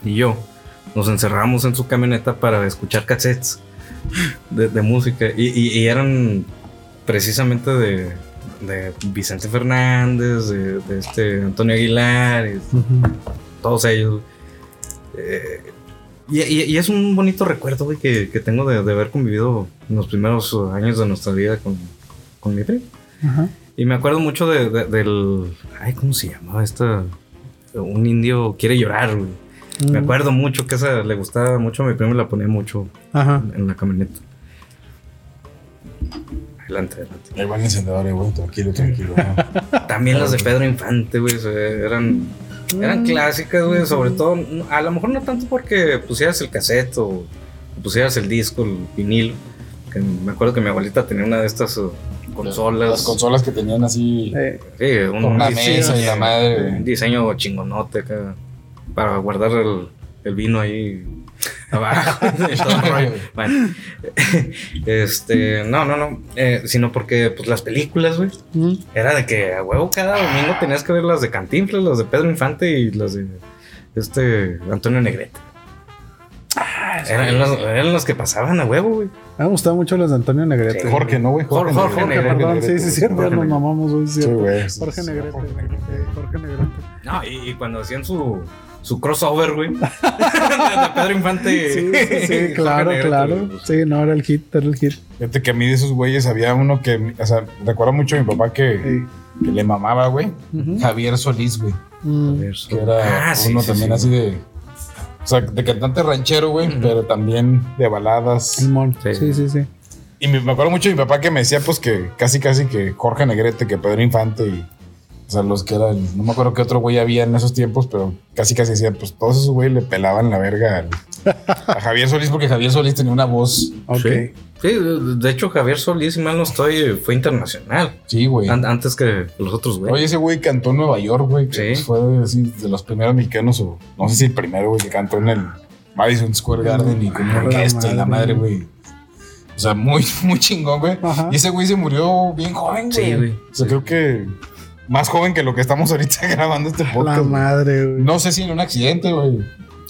y yo nos encerramos en su camioneta para escuchar cassettes de, de música y, y- y eran precisamente de, de Vicente Fernández, de, de este Antonio Aguilar, y Ujú. todos ellos. Eh, y, es un bonito recuerdo, güey, que, que tengo de, de haber convivido en los primeros uh, años de nuestra vida con, con mi primo. Ajá. Y me acuerdo mucho de- de- del. Ay, ¿cómo se llamaba esta? Un indio quiere llorar, güey. Me Mm. acuerdo mucho que esa le gustaba mucho a mi primo y la ponía mucho Ajá. en la camioneta. Adelante, adelante. Ahí van encendedores, güey, tranquilo, tranquilo. ¿no? También las de Pedro Infante, güey, eran, eran Mm. clásicas, güey, sobre todo, a lo mejor no tanto porque pusieras el cassette o pusieras el disco, el vinilo, que me acuerdo que mi abuelita tenía una de estas uh, consolas. Las consolas que tenían así Eh, Sí, un, con una un mesa y la madre. un diseño chingonote acá, para guardar el, el vino ahí abajo. Bueno, este, no, no, no, eh, sino porque pues las películas, güey, mm. era de que a huevo cada domingo tenías que ver las de Cantinflas, las de Pedro Infante y las de este Antonio Negrete. eran, las, eran las que pasaban a huevo, güey. Me gustaba mucho las de Antonio Negrete. Sí. Jorge, ¿no, güey? Jorge, Jorge Jorge, Negrete. sí, sí, es cierto, Jorge nos mamamos, güey, Sí. Jorge Negrete. Jorge Negrete. Jorge Negrete. No, y, y cuando hacían su, su crossover, güey. de Pedro Infante. Sí, sí, sí, claro, claro. pues. Sí, no, era el hit, era el hit. Fíjate que a mí de esos güeyes había uno que, o sea, recuerdo mucho a mi papá que, Sí. que le mamaba, güey. Javier Solís, güey. Mm. Que era Ah, uno sí, también sí. así de. O sea, de cantante ranchero, güey, pero también de baladas. Simón. Sí. Sí, sí, sí. Y me, me acuerdo mucho de mi papá que me decía, pues, que casi, casi que Jorge Negrete, que Pedro Infante y. O sea, los que eran. No me acuerdo qué otro güey había en esos tiempos, pero casi, casi decía, pues todos esos güey le pelaban la verga al- a Javier Solís, porque Javier Solís tenía una voz. Ok. Sí. Sí, de hecho, Javier Solís, si mal no estoy, fue internacional. Sí, güey. An- antes que los otros, güey. Oye, ese güey cantó en Nueva York, güey. que, Sí. pues, fue así, de los primeros mexicanos, o no sé si el primero, güey, que cantó en el Madison Square Garden y con una la orquesta y la madre. güey. O sea, muy, muy chingón, güey. Ajá. Y ese güey se murió bien joven, güey. Sí, güey. O sea, creo que más joven que lo que estamos ahorita grabando este La podcast. güey. madre, güey. No sé si en un accidente, güey.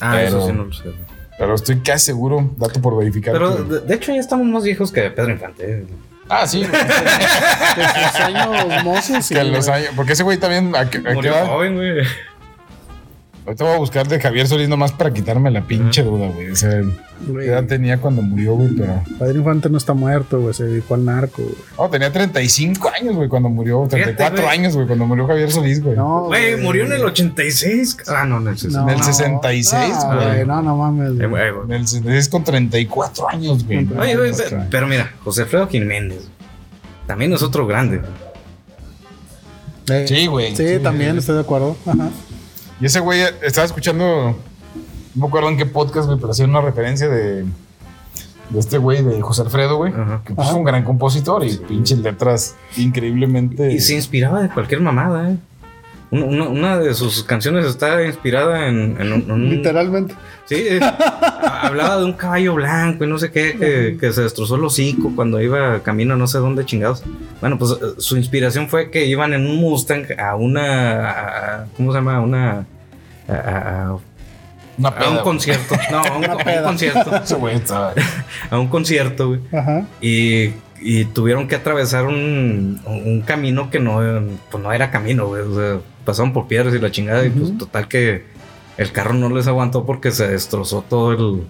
ah, pero- eso sí no lo sé. Pero estoy casi seguro, dato por verificar. Pero que- de, de hecho ya estamos más viejos que Pedro Infante. eh. Ah, sí. güey. De sus años mozos. que en los años. Porque ese güey también. ¿a qué- a joven, güey. Ahorita voy a buscar de Javier Solís nomás para quitarme la pinche duda, güey. O sea, Güey, ¿qué edad tenía cuando murió, güey? Pero. Padre Infante no está muerto, güey. Se dedicó al narco, güey. No, tenía 35 años, güey, cuando murió. 34 güey. años, güey, cuando murió Javier Solís, güey. No, Güey, murió en el 86. Ah, no, en el 60. No, En el 66, no, güey. No, no mames. Eh, güey. güey, güey. En el 66 con 34 años, güey. Oye, güey, No, pe- no, pero mira, José Alfredo Jiménez también es otro grande. Eh, Sí, güey. Sí, Sí, también estoy de acuerdo. Ajá. Y ese güey estaba escuchando, no me acuerdo en qué podcast, güey, pero hacía una referencia de, de este güey, de José Alfredo, güey, Ajá. que pues, Ajá. es un gran compositor y pinches letras increíblemente. Y se inspiraba de cualquier mamada, ¿eh? Una, de sus canciones está inspirada en, en un, un- Literalmente. Sí, eh, ha- hablaba de un caballo blanco y no sé qué, que, que se destrozó el hocico cuando iba camino a no sé dónde chingados. Bueno, pues eh, su inspiración fue que iban en un Mustang a una. a- ¿Cómo se llama? A Una. A, a- Una a peda. un güey. concierto. No, a un, a un peda. concierto. A un concierto, güey. Ajá. Y, y tuvieron que atravesar un, un camino que no, pues no era camino, güey. O sea, pasaron por piedras y la chingada. Y pues total que el carro no les aguantó porque se destrozó todo el,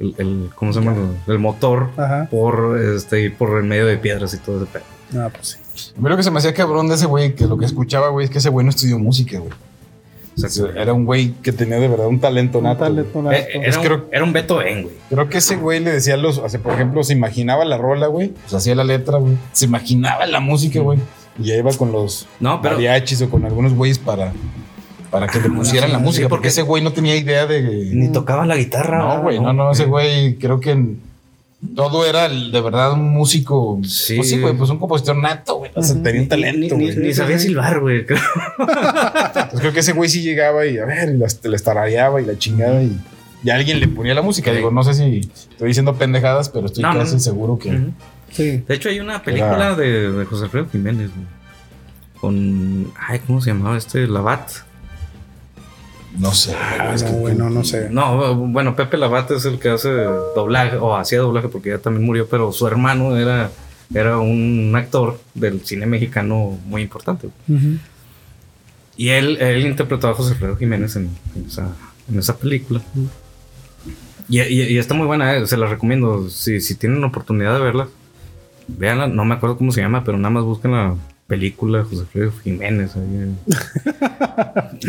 el, el- ¿cómo se llama? El, el motor Ajá. por este y por el medio de piedras y todo ese pedo. Ah, pues sí. A mí lo que se me hacía cabrón de ese güey, que lo que escuchaba, güey, es que ese güey no estudió música, güey. O sea, Era un güey que tenía de verdad un talento Un nato. talento nato. eh, era, un, creo- era un Beethoven, güey. Creo que ese güey le decía a los, por ejemplo, se imaginaba la rola, güey, pues hacía la letra, güey. Se imaginaba la música, güey. Y ya iba con los No, pero mariachis o con algunos güeyes para, para que le pusieran la música, sí, porque porque- ese güey no tenía idea de... ni tocaba la guitarra. No, güey, no, no, ese güey creo que en- todo era el- de verdad un músico. Sí. Pues sí, güey, pues un compositor nato, güey. O sea, Ujú. tenía un talento, ni- güey. ni sabía silbar, güey. Entonces creo que ese güey sí llegaba y a ver, y las, les tarareaba y la chingada y, y alguien le ponía la música. Sí. Digo, no sé si estoy diciendo pendejadas, pero estoy No, casi no. seguro que. Sí. De hecho, hay una película de, de José Alfredo Jiménez, güey. Con. Ay, ¿cómo se llamaba este? Lavat. No sé. Ah, es no, que- bueno, no sé. No, bueno, Pepe Lavat es el que hace doblaje, o hacía doblaje porque ya también murió, pero su hermano era, era un actor del cine mexicano muy importante. Y él, él interpretó a José Alfredo Jiménez en, en esa, en esa película. Y, y- y está muy buena, eh, se la recomiendo. Si, si tienen oportunidad de verla, véanla. No me acuerdo cómo se llama, pero nada más busquen la película de José Alfredo Jiménez. ahí.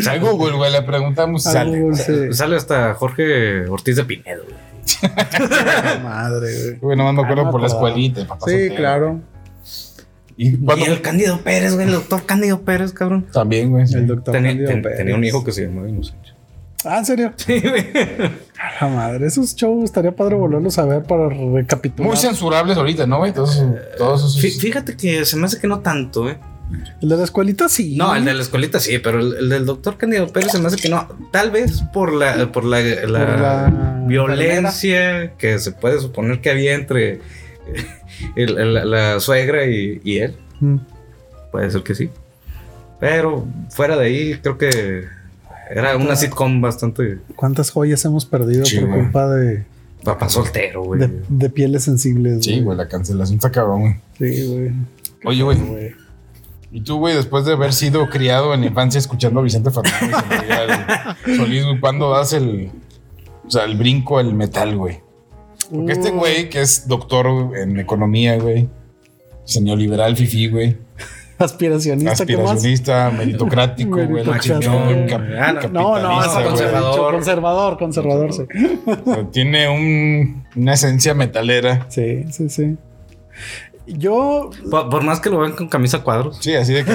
Al Google, güey, le preguntamos sale. Sí. Sale hasta Jorge Ortiz de Pinedo. güey. Madre, güey. Güey, nomás me acuerdo Ah, no por la acordaba. escuelita. papá Sí, claro. Y cuando. Y el Cándido Pérez, güey, el doctor Cándido Pérez, cabrón. También, güey. sí. El doctor. Tenía, Cándido ten- Pérez. tenía un hijo que se llamaba Inocencio. Ah, ¿en serio? Sí, güey. A la madre. Esos shows estaría padre volverlos a ver para recapitular. Muy censurables ahorita, ¿no, güey? Todos, todos esos. Fí- Fíjate que se me hace que no tanto, ¿eh? El de la escuelita sí. No, el de la escuelita sí, pero el, el del doctor Cándido Pérez se me hace que no. Tal vez por la, por la, la Por la violencia que se puede suponer que había entre el- el- la suegra y, y él. Mm. Puede ser que sí. Pero fuera de ahí, creo que era una sitcom bastante ¿Cuántas joyas hemos perdido Sí, por güey. culpa de, papá soltero, güey. de, de pieles sensibles? Sí, güey, la cancelación está cabrón, güey. Sí, güey. Oye, güey. Güey. Y tú, güey, después de haber sido criado en infancia escuchando a Vicente Fernández María Solís, güey, ¿cuándo das el, o sea, el brinco al metal, güey? Porque este Mm. güey, que es doctor en economía, güey, señor liberal fifi, güey, Aspiracionista, ¿qué más? aspiracionista, meritocrático, güey, Meritocrático. chingón, no. No, es conservador. conservador. Conservador, sí. Tiene un- una esencia metalera. Sí, sí, sí. Yo, Por, por más que lo vean con camisa cuadros. Sí, así de que.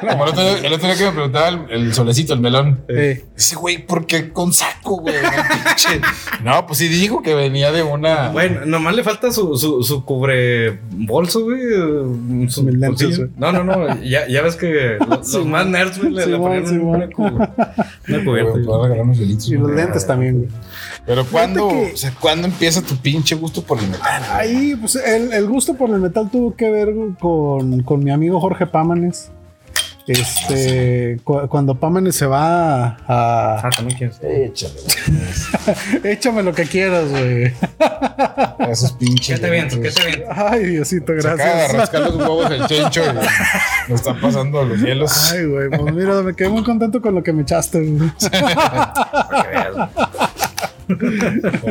Como el otro, día- el otro día que me preguntaba el, el solecito, el melón. eh, Dice, güey, ¿por qué con saco, güey? No, pues sí dijo que venía de una. Bueno, nomás le falta su, su, su cubre bolso, güey. Su bolsillo. No, no, no. Ya, ya ves que los, los Sí, más nerds, güey, le, le Simón, ponían Simón. una, una cubierta. Hielitos, y los güey. lentes también, güey. Pero ¿cuándo, que- o sea, ¿cuándo empieza tu pinche gusto por el metal? Ahí, pues el, el gusto por el metal tuvo que ver con, con mi amigo Jorge Pámanes. Este, cu- cuando Pámanes se va a, Ah, también quieres. Échale, Échame lo que quieras, güey. güey. Esos pinches. ¿Qué te viento? ¿Qué te viento? Ay, Diosito, Se acaba de gracias. rascar los huevos el chencho y nos está pasando los hielos. Ay, güey, pues mira, me quedé muy contento con lo que me echaste. güey. Para que veas, güey.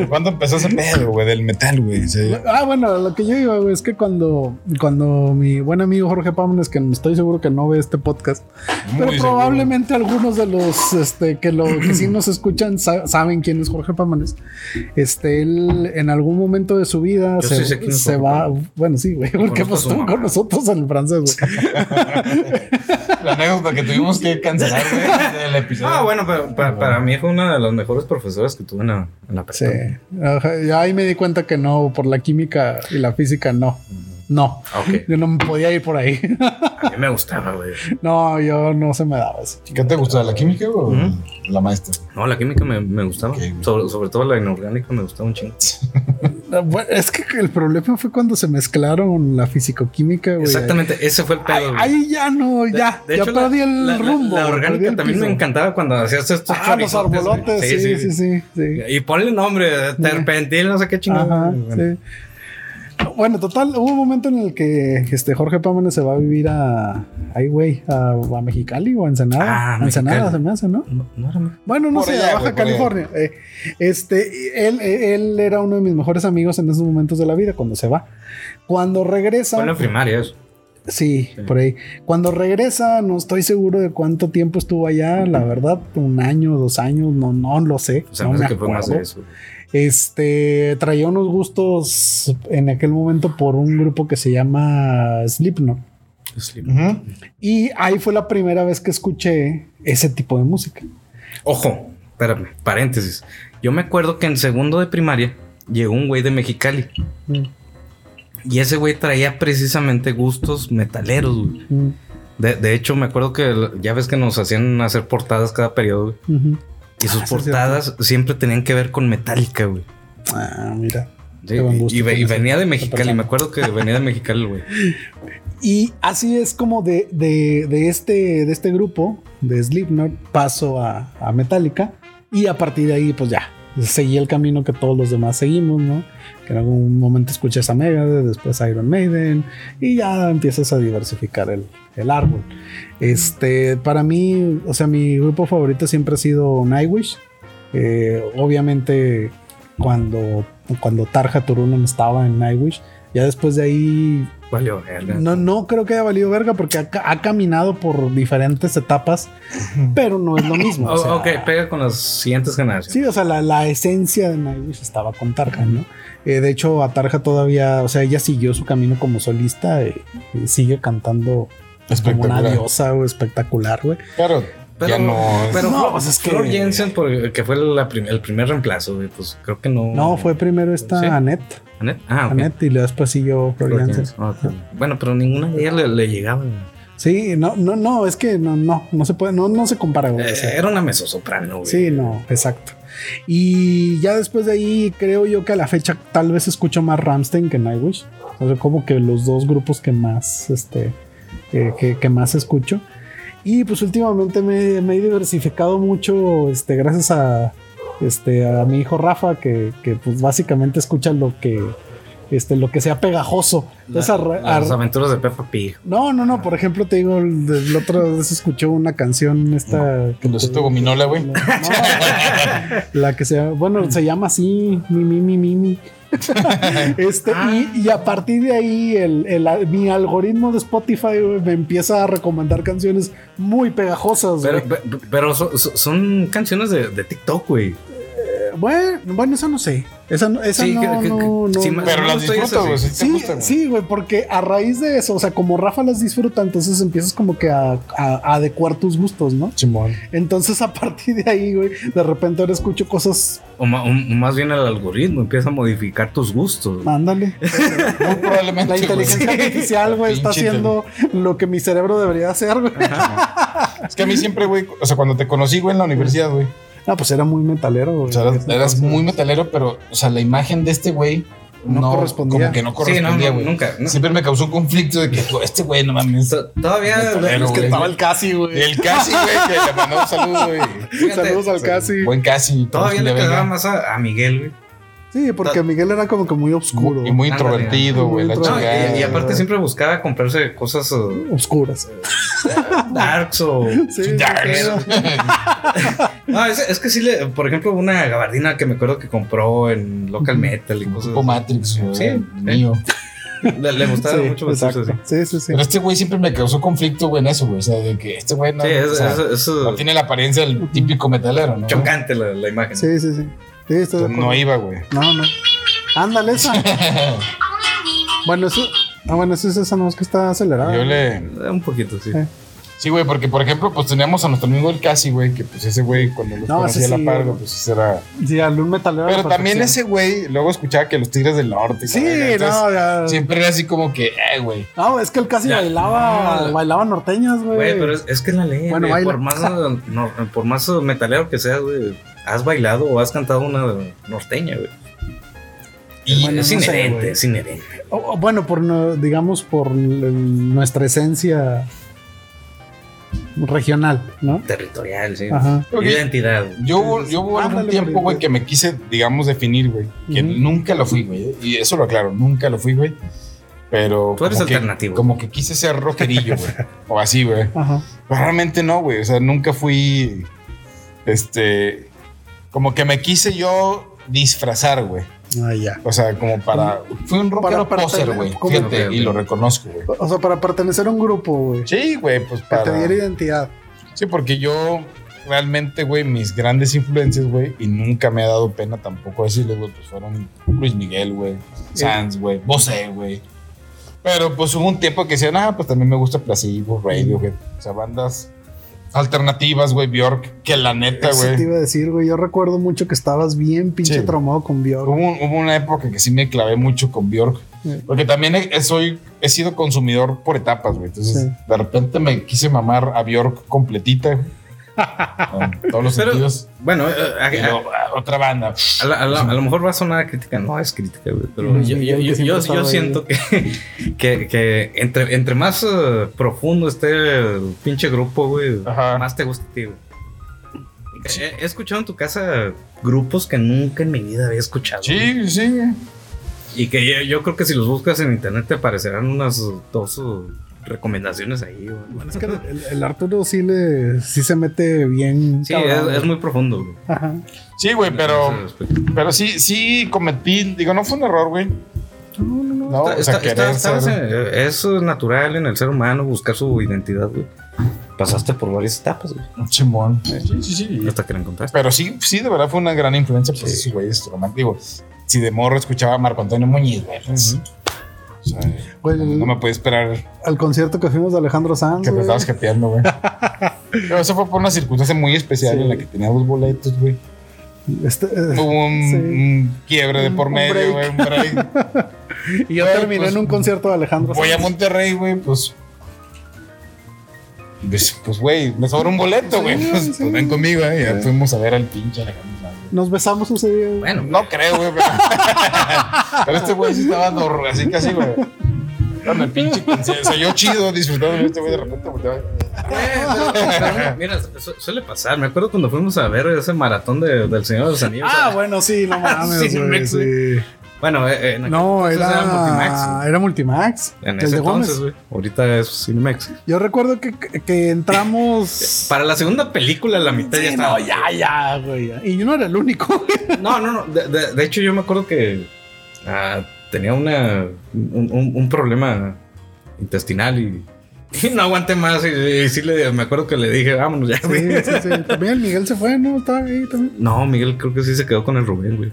¿Cuándo empezó ese pedo, güey, del metal, güey? Sí. Ah, bueno, lo que yo digo, güey, es que cuando, cuando mi buen amigo Jorge Pámones, que estoy seguro que no ve este podcast, pero seguro. probablemente algunos de los este, que, lo, que sí nos escuchan sa- saben quién es Jorge Pámones. Este, él en algún momento de su vida Yo se, va. Bueno, sí, güey, porque pues estuvo con nosotros en el francés, güey. La anécdota que tuvimos que cancelar, del episodio. Ah, bueno, pero pa- para mí fue una de las mejores profesoras que tuve en la, en la Sí. Ajá, ya ahí me di cuenta que no, por la química y la física, no. No. Ah, Ok. Yo no me podía ir por ahí. A mí me gustaba, güey. no, yo no se me daba eso. ¿Qué te gustaba, la química o Ujú. la maestra? No, la química me, me gustaba. Sobre, sobre todo la inorgánica me gustaba un chingo. Ah, bueno, Es que el problema fue cuando se mezclaron la fisicoquímica, güey. Exactamente, ese fue el pedo. ahí ya no, ya, De ya hecho, perdí la- el la, rumbo. La, orgánica también me encantaba cuando hacías estos Ah, los arbolotes, sí, sí, sí, sí. Y ponle nombre, terpentil, no sé qué chingada. Ajá, sí. Bueno, total, hubo un momento en el que este Jorge Pámanes se va a vivir a. Ay, güey, a, a Mexicali o a Ensenada. Ah, A Ensenada Mexicali. se me hace, ¿no? No, no era mal. Bueno, no Por sé, allá, a Baja. California. Eh, este, él, él era uno de mis mejores amigos en esos momentos de la vida cuando se va. Cuando regresa. Fue en la primaria eso. Sí, por ahí. Cuando regresa, no estoy seguro de cuánto tiempo estuvo allá. La verdad, un año, dos años, no, no lo sé. O sea, no me que fue más de acuerdo. eso. Este traía unos gustos en aquel momento por un grupo que se llama Slipknot. Sleep. Ujú. Y ahí fue la primera vez que escuché ese tipo de música. Ojo, espérame, paréntesis. Yo me acuerdo que en segundo de primaria llegó un güey de Mexicali. Mm, Y ese güey traía precisamente gustos metaleros, güey. mm, De, de hecho, me acuerdo que ya ves que nos hacían hacer portadas cada periodo, güey. ujú. Y sus Ah, sí, portadas siempre tenían que ver con Metallica, güey. Ah, mira. Sí, y, venía de Mexicali, me acuerdo que venía de Mexicali, güey. Y así es como de, de, de este, de este grupo, de Slipknot, paso a, a Metallica. Y a partir de ahí, pues ya, seguí el camino que todos los demás seguimos, ¿no? Que en algún momento escuchas a Megadeth, después Iron Maiden, y ya empiezas a diversificar el, el árbol. Este, para mí, o sea, mi grupo favorito siempre ha sido Nightwish. Eh, obviamente, cuando, cuando Tarja Turunen estaba en Nightwish, ya después de ahí Valió, verga. no, no creo que haya valido verga porque ha, ha caminado por diferentes etapas, pero no es lo mismo. o sea, ok, pega con las siguientes generaciones. Sí, o sea, la, la esencia de Nightwish estaba con Tarja, ¿no? Eh, de hecho, a Tarja todavía, o sea, ella siguió su camino como solista y, y sigue cantando como una diosa o espectacular, güey. Pero, Pero, ya no. pero No, Flor, pues es que- Flor Jensen, por- que fue la prim- el primer reemplazo, güey, pues creo que no. No, fue primero esta Sí. Annette, ¿Anet? Ah, ok. Annette y luego después siguió Flor Flor Jensen. Bueno, pero ninguna de ellas le, le llegaba. Sí, no, no, no, es que no, no, no se puede, no, no se compara, güey. Eh, o sea. era una mezzosoprano, güey. Sí, no, exacto. Y ya después de ahí, creo yo que a la fecha tal vez escucho más Ramstein que Nightwish. O sea, como que los dos grupos que más, este, eh, que, que más escucho. Y pues últimamente me, me he diversificado mucho, este, gracias a, este, a mi hijo Rafa, que, que pues básicamente escucha lo que, este, lo que sea pegajoso. A a- Las aventuras de Peppa Pig. no, no, no. Por ejemplo, te digo, el, el otro vez escuché una canción esta. que- Losito Gominola, güey. No, la que se llama, bueno, se llama así, mi, mi, mi, mi, mi. este, y, y a partir de ahí, el, el- mi algoritmo de Spotify me empieza a recomendar canciones muy pegajosas. Pero, pero son, son canciones de, de TikTok, güey. Bueno, bueno, eso no sé. Esa, no- esa Sí, no, que- que- no, no, sí, no. Pero no las disfruto, güey. Sí, te Sí, gusta, güey. sí, güey, porque a raíz de eso, o sea, como Rafa las disfruta, entonces empiezas como que a, a- a adecuar tus gustos, ¿no? Simón. Entonces a partir de ahí, güey, de repente ahora escucho cosas, O, ma- o más bien el algoritmo empieza a modificar tus gustos. mándale. Muy probablemente. La inteligencia artificial, güey, está haciendo lo que mi cerebro debería hacer, güey. Es que a mí siempre, güey, o sea, cuando te conocí, güey, en la universidad, güey, Ah, pues era muy metalero, güey. o sea, eras, eras muy metalero, pero, o sea, la imagen de este güey No correspondía. Como que no Sí, no, correspondía, no, güey. nunca, no. Siempre me causó un conflicto de que, este güey, no mames. To- Todavía. Metalero, Es que estaba el casi, güey. El casi, güey, que le mandó un saludo, güey. Saludos al casi. Buen casi. Todavía le quedaba más a, a Miguel, güey. Sí, porque Miguel era como que muy oscuro. Y muy introvertido, güey. La No, chingada. y, y aparte siempre buscaba comprarse cosas uh, Oscuras. darks o. Sí, Darks. No, es, es que sí, le, por ejemplo, una gabardina que me acuerdo que compró en Local Metal y cosas Matrix. Sí, mío. Le, le gustaba Sí, mucho exacto. Sí, sí, sí. Pero este güey siempre me causó conflicto, güey, en eso, güey. O sea, de que este güey no, Sí, es, o sea, es- es, no tiene la apariencia del típico metalero, ¿no? chocante la, la imagen. Sí, sí, sí. No iba, güey. No, no. Ándale esa. bueno, eso. Ah, bueno, eso es esa, no es que está acelerada. Yo le. Un poquito, sí. Eh. Sí, güey, porque por ejemplo, pues teníamos a nuestro amigo el Casi, güey, que pues ese güey cuando lo No, conocía a sí, la par, güey. pues ese era. Sí, al un metalero. Pero también ese güey luego escuchaba que los Tigres del Norte. y Sí, entonces, no, ya. Siempre era así como que, eh, güey. No, es que él casi Ya. bailaba, No. bailaba norteñas, güey. Güey, pero es, es que la ley, Bueno, baila. por más, no, por más metalero que seas, güey, has bailado o has cantado una norteña, güey. Y Bueno, es no sé, inherente, es inherente. O- o bueno, por digamos por el- nuestra esencia regional, ¿no? Territorial, sí. Ajá. Identidad. güey. Yo, hubo- yo hubo algún tiempo, güey, que me quise, digamos, definir, güey. Que nunca lo fui, güey. Y eso lo aclaro, nunca lo fui, güey. Pero. Tú eres como que- alternativo. como que quise ser rockerillo, güey. o así, güey. Ajá. Pero realmente no, güey. O sea, nunca fui. Este. Como que me quise yo disfrazar, güey. Ah, ya. O sea, como para. Fui un rockero Para- poser, güey. Fíjate, y lo reconozco, güey. O sea, para pertenecer a un grupo, güey. Sí, güey, pues Que para. te diera identidad. Sí, porque yo realmente, güey, mis grandes influencias, güey, y nunca me ha dado pena tampoco decirles, güey, pues fueron Luis Miguel, güey, Sanz, güey, Bosé, güey. Pero pues hubo un tiempo que decían, ah, pues también me gusta Placebo, Radio, güey. O sea, bandas alternativas, güey, Bjork, que la neta, Eso te güey. iba a decir, güey. Yo recuerdo mucho que estabas bien pinche Sí. traumado con Bjork. Hubo, un- hubo una época que sí me clavé mucho con Bjork. Sí. Porque también he, soy, he sido consumidor por etapas, güey. Entonces, Sí. de repente me quise mamar a Bjork completita. Todos los Pero- sentidos. Bueno, eh, a, Y a- luego, ah, otra banda. a la- a la- a lo mejor va a sonar crítica, no es crítica, güey, pero yo, siento que, que, que entre, entre más eh, profundo esté el pinche grupo, güey, Ajá. más te gusta a ti, güey. He, he escuchado en tu casa grupos que nunca en mi vida había escuchado. güey. Sí, sí. Y que yo, yo creo que si los buscas en internet te aparecerán unas dos uh, recomendaciones ahí, güey. Bueno, es que el, el Arturo sí le sí se mete bien. Sí, cabrón, es, güey. es muy profundo, güey. Ajá. Sí, güey, pero, ese aspecto. pero sí, sí cometí, digo, no fue un error, güey. No, no, no. No, o sea, Está- está- querer estabas ser- en- es natural en el ser humano buscar su identidad, güey. Pasaste por varias etapas, güey. Un chimón. Sí, sí, sí. Hasta que la encontraste. Pero sí, sí, de verdad fue una gran influencia, pues, Sí. esos güeyes románticos. Si de morro escuchaba a Marco Antonio Muñiz, güey, pues, o sea, Güey, no me puede esperar Al concierto que fuimos de Alejandro Sanz. que güey. estabas jeteando, güey. Pero eso fue por una circunstancia muy especial Sí. en la que tenía dos boletos, güey. Este, eh, Hubo un, Sí. un quiebre de por Un medio, güey, y yo terminé pues, en un concierto de Alejandro Voy a Sanz. Monterrey, güey, pues. Pues, pues, güey, me sobra un boleto, güey. Sí, pues, pues ven conmigo, güey. Ya fuimos a ver al pinche Alejandro Sanz. Nos besamos ese día. güey. Bueno, No creo, güey, pero. pero este güey sí estaba dor- así casi, güey. Dame el pinche sea, yo chido disfrutando de este güey de repente. Eh, pero mira, su- suele pasar. Me acuerdo cuando fuimos a ver ese maratón de- del Señor de los Anillos. Ah, bueno, sí, no mames. Sí, güey, Mex, sí. Bueno, eh, eh, en No, entonces era, Multimax, güey. era Multimax. En ese entonces, güey. Ahorita es Cinemex. Yo recuerdo que, que entramos. Para la segunda película, la mitad ya estaba. no, ya, ya, güey. Y yo no era el único. No, no, no. De, de- de hecho, yo me acuerdo que ah, tenía una, un, un- un problema intestinal y, y no aguanté más. Y, y sí le, me acuerdo que le dije, vámonos ya, Sí, güey. sí, sí. También el Miguel se fue, ¿no? Estaba ahí también. No, Miguel creo que sí se quedó con el Rubén, güey.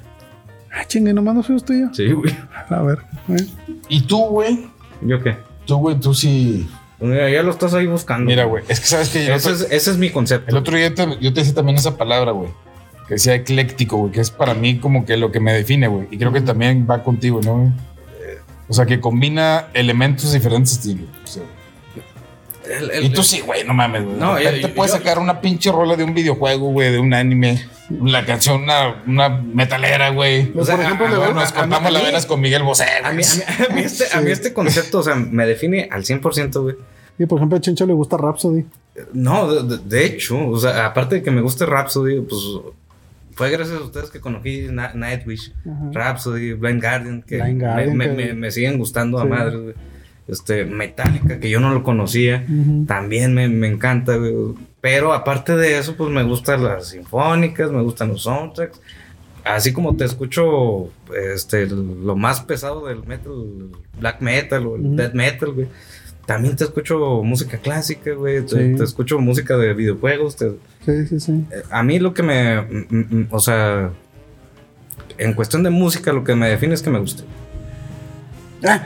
Ah, chingue, nomás nos fuimos tú y yo. Sí, güey. A ver. eh. Y tú, güey. ¿Yo qué? Tú, güey, tú sí. Mira, ya lo estás ahí buscando. Mira, güey. Es que sabes que Ese otro, es, ese es mi concepto. el otro día te- yo te decía también esa palabra, güey. Que decía ecléctico, güey. Que es para mí como que lo que me define, güey. Y creo que también va contigo, ¿no? güey? O sea, que combina elementos de diferentes estilos. o sea, El- el- y tú sí, güey, no mames, güey. No, yo- te puedes yo- sacar una pinche rola de un videojuego, güey, de un anime. La canción, una, una metalera, güey. O sea, por ejemplo, ah, güey, a- nos a- cortamos a las venas con Miguel Bosé. A mí, a, mí, a mí este, a mí este concepto, o sea, me define al 100%, güey. Y por ejemplo, a Chencho le gusta Rhapsody. No, de, de- de hecho, o sea, aparte de que me guste Rhapsody, pues fue gracias a ustedes que conocí Nightwish, Ajá. Rhapsody, Blind Guardian, que, Blind Guardian, me, que- me- me siguen gustando a madre, güey. Este, Metallica, que yo no lo conocía, también me, me encanta, güey. Pero aparte de eso, pues me gustan las sinfónicas, me gustan los soundtracks. Así como te escucho este, lo más pesado del metal, black metal o el death metal, güey. También te escucho música clásica, güey. Te, Sí. te escucho música de videojuegos. te- Sí, sí, sí. eh, a mí lo que me. mm, mm, O sea. En cuestión de música, lo que me define es que me guste. Ah,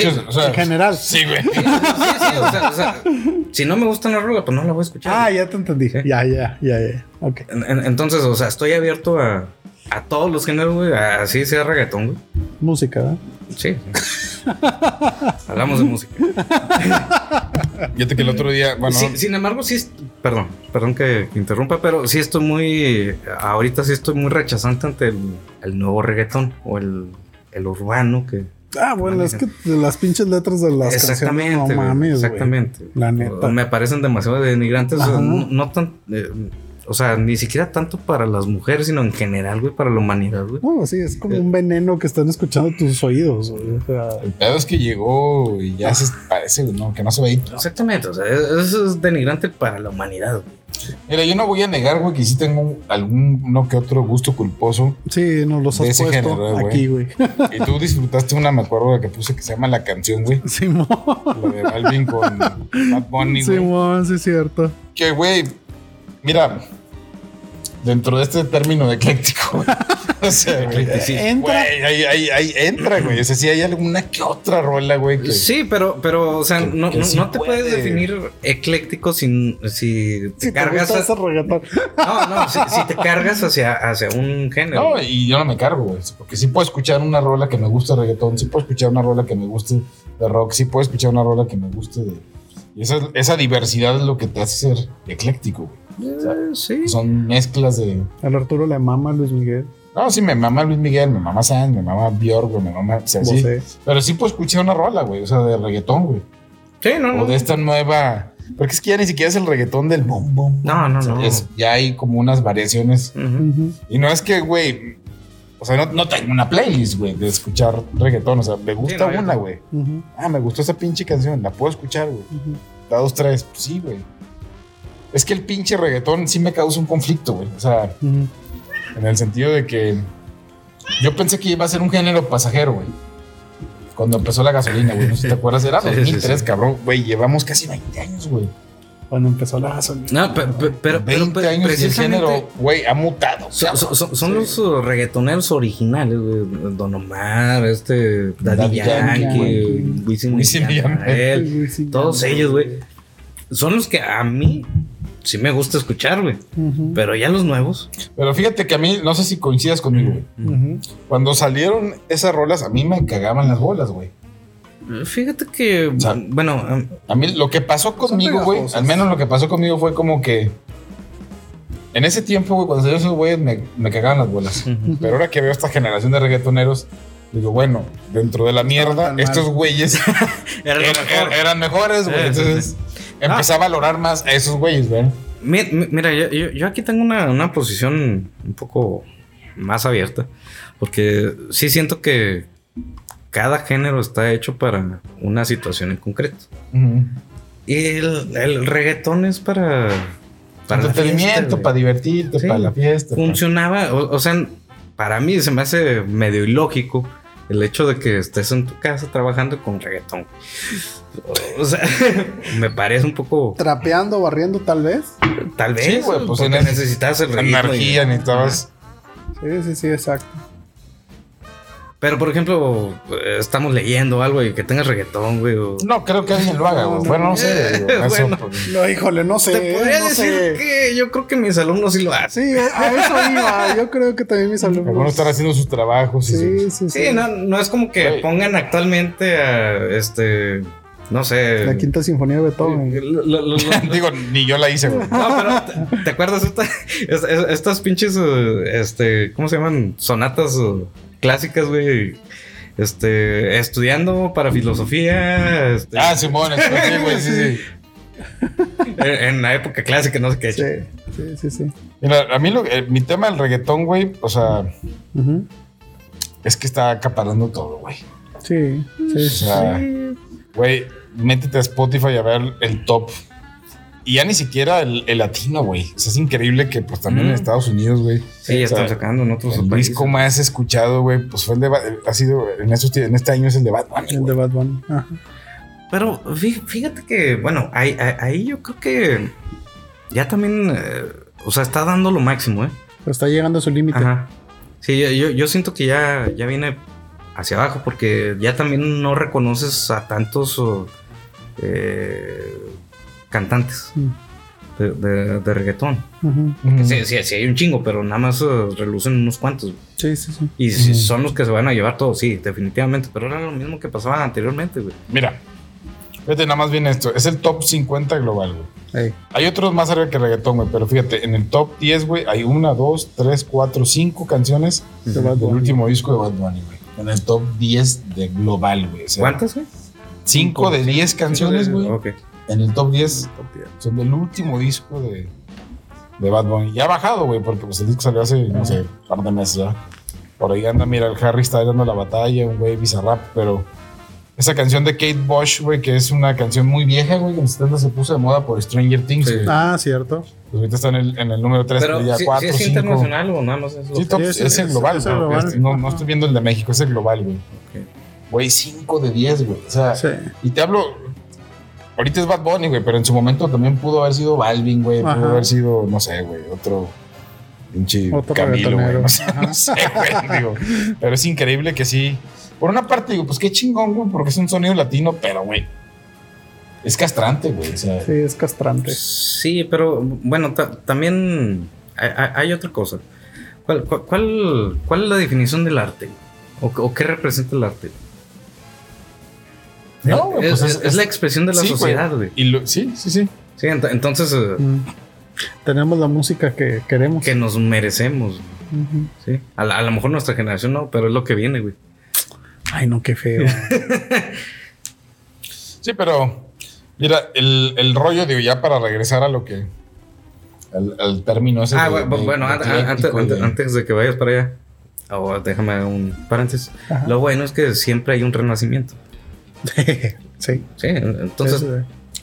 Sí, Sí, o sea, en general. Sí, güey. sí, sí, o sea, o sea, si no me gusta una rola, pues no la voy a escuchar. Ah, ya te entendí. Sí. Ya, ya, ya, ya. Ok. En- en- entonces, o sea, estoy abierto a, a todos los géneros, güey. Así sea reggaetón, güey. Música, ¿verdad? Sí. Hablamos de música. Fíjate que el otro día, bueno, Sí, sin embargo, sí. es- Perdón, perdón que, que interrumpa, pero sí estoy muy. Ahorita sí estoy muy rechazante ante el, el nuevo reggaetón o el, el urbano que. Ah, bueno, es que las pinches letras de las exactamente. canciones, no güey, mames, güey. exactamente. La neta. Me parecen demasiado denigrantes. o sea, Ajá. no, no tan. eh, o sea, ni siquiera tanto para las mujeres, sino en general, güey, para la humanidad, güey. No, sí, es como un veneno que están escuchando tus oídos, güey. O sea, el pedo es que llegó y ya se parece, güey, no, que no se ve ahí. Exactamente, o sea, es- eso es denigrante para la humanidad. güey. Mira, yo no voy a negar, güey, que sí tengo un- algún uno que otro gusto culposo. sí, nos los De has ese puesto género, güey. aquí, güey. Y tú disfrutaste una, me acuerdo, de que puse que se llama La Canción, güey. Simón. La de Balvin con Bad Bunny, güey. Simón, sí, es cierto. Que, güey, mira, dentro de este término de ecléctico, o sea. Entra. güey, ahí, ahí, ahí entra, güey. O sea, sí hay alguna que otra rola, güey, que... Sí, pero, pero, o sea, que- no, que no- sí no te puede. puedes definir ecléctico sin, si te Si te cargas. gusta a- no, no, si, si te cargas hacia, hacia un género. No, y yo no me cargo, güey. Porque sí puedo escuchar una rola que me gusta de reggaetón, sí puedo escuchar una rola que me guste de rock, sí puedo escuchar una rola que me guste de... Y esa, esa diversidad es lo que te hace ser ecléctico, güey. Eh, sí. Son mezclas de... Al Arturo le mama Luis Miguel. No, sí, me mama Luis Miguel, me mama Sanz, me mama Björk, güey, me mama... O sea, sí. Pero sí puedo escuchar una rola, güey, o sea, de reggaetón, güey. Sí, no, no. O de esta nueva... Porque es que ya ni siquiera es el reggaetón del bom, bom. No, no, O sea, no. es- ya hay como unas variaciones. Y no es que, güey... O sea, no, no tengo una playlist, güey, de escuchar reggaetón. O sea, me gusta no, una, güey. Ah, me gustó esa pinche canción, la puedo escuchar, güey. La dos, tres, pues sí, güey. Es que el pinche reggaetón sí me causa un conflicto, güey. O sea, en el sentido de que yo pensé que iba a ser un género pasajero, güey. Cuando empezó la gasolina, güey. No sé si te acuerdas, era Sí, sí, 2003, sí. cabrón. Güey, llevamos casi 20 años, güey. Cuando empezó la gasolina. No, pe- pe- pero, pero, 20 pe- años y el precisamente género, güey, ha mutado. son, los reggaetoneros originales, güey. Don Omar, este, Daddy, Daddy Yankee. Wisin todos ellos, güey. Son los que a mí sí me gusta escuchar, güey. Pero ya los nuevos. Pero fíjate que a mí, no sé si coincidas conmigo, güey. Cuando salieron esas rolas, a mí me cagaban las bolas, güey. Fíjate que, sea, bueno, um, A mí lo que pasó conmigo, güey, al menos lo que pasó conmigo fue como que en ese tiempo, güey, cuando salieron esos güeyes, me, me cagaban las bolas. Pero ahora que veo esta generación de reggaetoneros, digo, bueno, dentro de la mierda, estos güeyes eran, mejor. eran mejores, güey. Entonces empecé a valorar más a esos güeyes, mi- Mira, yo, yo- yo aquí tengo una, una posición un poco más abierta, porque sí siento que cada género está hecho para una situación en concreto. Y el, el reggaetón es para... Para entretenimiento, fiesta, para divertirte, Sí. para la fiesta. Funcionaba, o, o sea, para mí se me hace medio ilógico el hecho de que estés en tu casa trabajando con reggaetón. O sea, me parece un poco... Trapeando, barriendo, tal vez. Tal vez, Sí, güey, pues porque necesitas el ritmo y- Energía, necesitabas. Sí, sí, sí, exacto. Pero, por ejemplo, estamos leyendo algo y que tengas reggaetón, güey. o- No, creo que alguien lo haga, güey. No, no. Bueno, no sé. digo, eso, Bueno. pues, No, híjole, no sé. Te podría no decir sé. que yo creo que mis alumnos sí lo hacen. Sí, a eso iba. Yo creo que también mis alumnos. Algunos están haciendo sus trabajos. Sí, sí, sí. Sí, no, no es como que pongan actualmente a este. No sé. La quinta sinfonía de Beethoven. Lo- lo- lo- lo- Digo, ni yo la hice, güey. No, pero ¿te, te acuerdas esta- es- es- estas pinches, uh, este, ¿cómo se llaman? Sonatas uh, clásicas, güey. Este, estudiando para filosofía. este, Ah, Simón, sí, güey, sí, sí. en, la época clásica, no sé qué. Sí, sí, sí, sí. Mira, a mí lo- eh, mi tema del reggaetón, güey, o sea, es que está acaparando todo, güey. Sí, sí, O sí. sea, güey, métete a Spotify a ver el top y ya ni siquiera el, el latino, güey. O sea, es increíble que pues también en. Estados Unidos, güey. Sí, ya están sacando en otros El países. disco más escuchado, güey, pues fue el de ha sido en estos en este año es el de Batman. El de Bad Bunny. Ajá. Pero fí- fíjate que, bueno, ahí, ahí- yo creo que ya también, eh, o sea, está dando lo máximo, ¿eh? Pero está llegando a su límite. Ajá. Sí, yo, yo, siento que ya, ya viene hacia abajo porque ya también no reconoces a tantos eh, cantantes Mm. de, de- de reggaetón. Ujú. Mm. Sí, sí, sí hay un chingo, pero nada más eh, relucen unos cuantos. Sí, sí, sí. Y si son los que se van a llevar todos, sí, definitivamente. Pero era lo mismo que pasaba anteriormente, güey. Mira, fíjate nada más bien esto. Es el top 50 global, güey. Ey. Hay otros más arriba que reggaetón, güey. Pero fíjate, en el top 10, güey, hay una, dos, tres, cuatro, cinco canciones del último disco de Bad Bunny, güey. En el top 10 de global, güey. O sea, ¿Cuántas, güey? 5 de 10 canciones, güey. Ok. En el top 10 son del último disco de, de Bad Bunny. Ya ha bajado, güey, porque pues el disco salió hace, no sé, un par de meses ya. Por ahí anda, mira, el Harry está dando la batalla, un güey bizarrap, pero esa canción de Kate Bush, güey, que es una canción muy vieja, güey, que en los 70 se puso de moda por Stranger Things, Sí. güey. Ah, cierto. Pues ahorita está en el, en el número 3, Pero ya sí, 4, sí es 5. internacional o nada más es Sí, top, Sí, es, es- el global, es el güey. global. Este, No, no estoy viendo el de México, es el global, güey. Ok. Güey, 5 de 10, güey. O sea, Sí. y te hablo. Ahorita es Bad Bunny, güey, pero en su momento también pudo haber sido Balvin, güey. Pudo Ajá. haber sido, no sé, güey, otro. Pinche Otro Camilo, güey. No sé, no sé, güey. digo. Pero es increíble que sí. Por una parte, digo, pues qué chingón, güey, porque es un sonido latino, pero, güey. Es castrante, güey. O sea, Sí, es castrante. Sí, pero bueno, ta- también hay, hay- otra cosa. ¿Cuál, cuál, cuál- cuál es la definición del arte? ¿O, o qué representa el arte? No, güey, es, pues es- es la expresión de la sí, sociedad, güey. Y lo- sí, sí, sí. Sí, ent- entonces, eh, Mm. Tenemos la música que queremos. que nos merecemos. Sí. A, la- a lo mejor nuestra generación no, pero es lo que viene, güey. Ay, no, qué feo. Sí, pero mira, el, el rollo, digo, ya para regresar a lo que. Al, al término ese. Ah, de- bueno, de- bueno, de an- an- antes, de- antes de que vayas para allá, o déjame un paréntesis. Ajá. Lo bueno es que siempre hay un renacimiento. sí. Sí, entonces,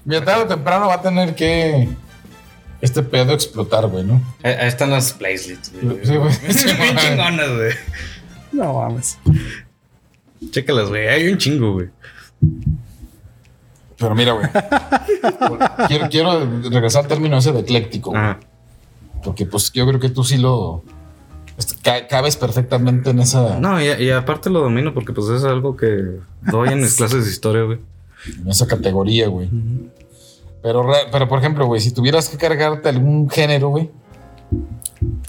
Mira, tarde o temprano va a tener que. Este pedo explotar, güey, ¿no? ahí ahí están las playlists, güey. Sí, güey. Bien chingonas, güey. No mames. Chécalas, güey. Hay un chingo, güey. Pero mira, güey. quiero, quiero regresar al término ese de ecléctico, güey. Porque, pues, yo creo que tú sí lo. Ca- cabes perfectamente en esa, No, y, y aparte lo domino porque pues es algo que doy en mis clases de historia, güey. en esa categoría, güey. Pero, re- pero, por ejemplo, güey, si tuvieras que cargarte algún género, güey,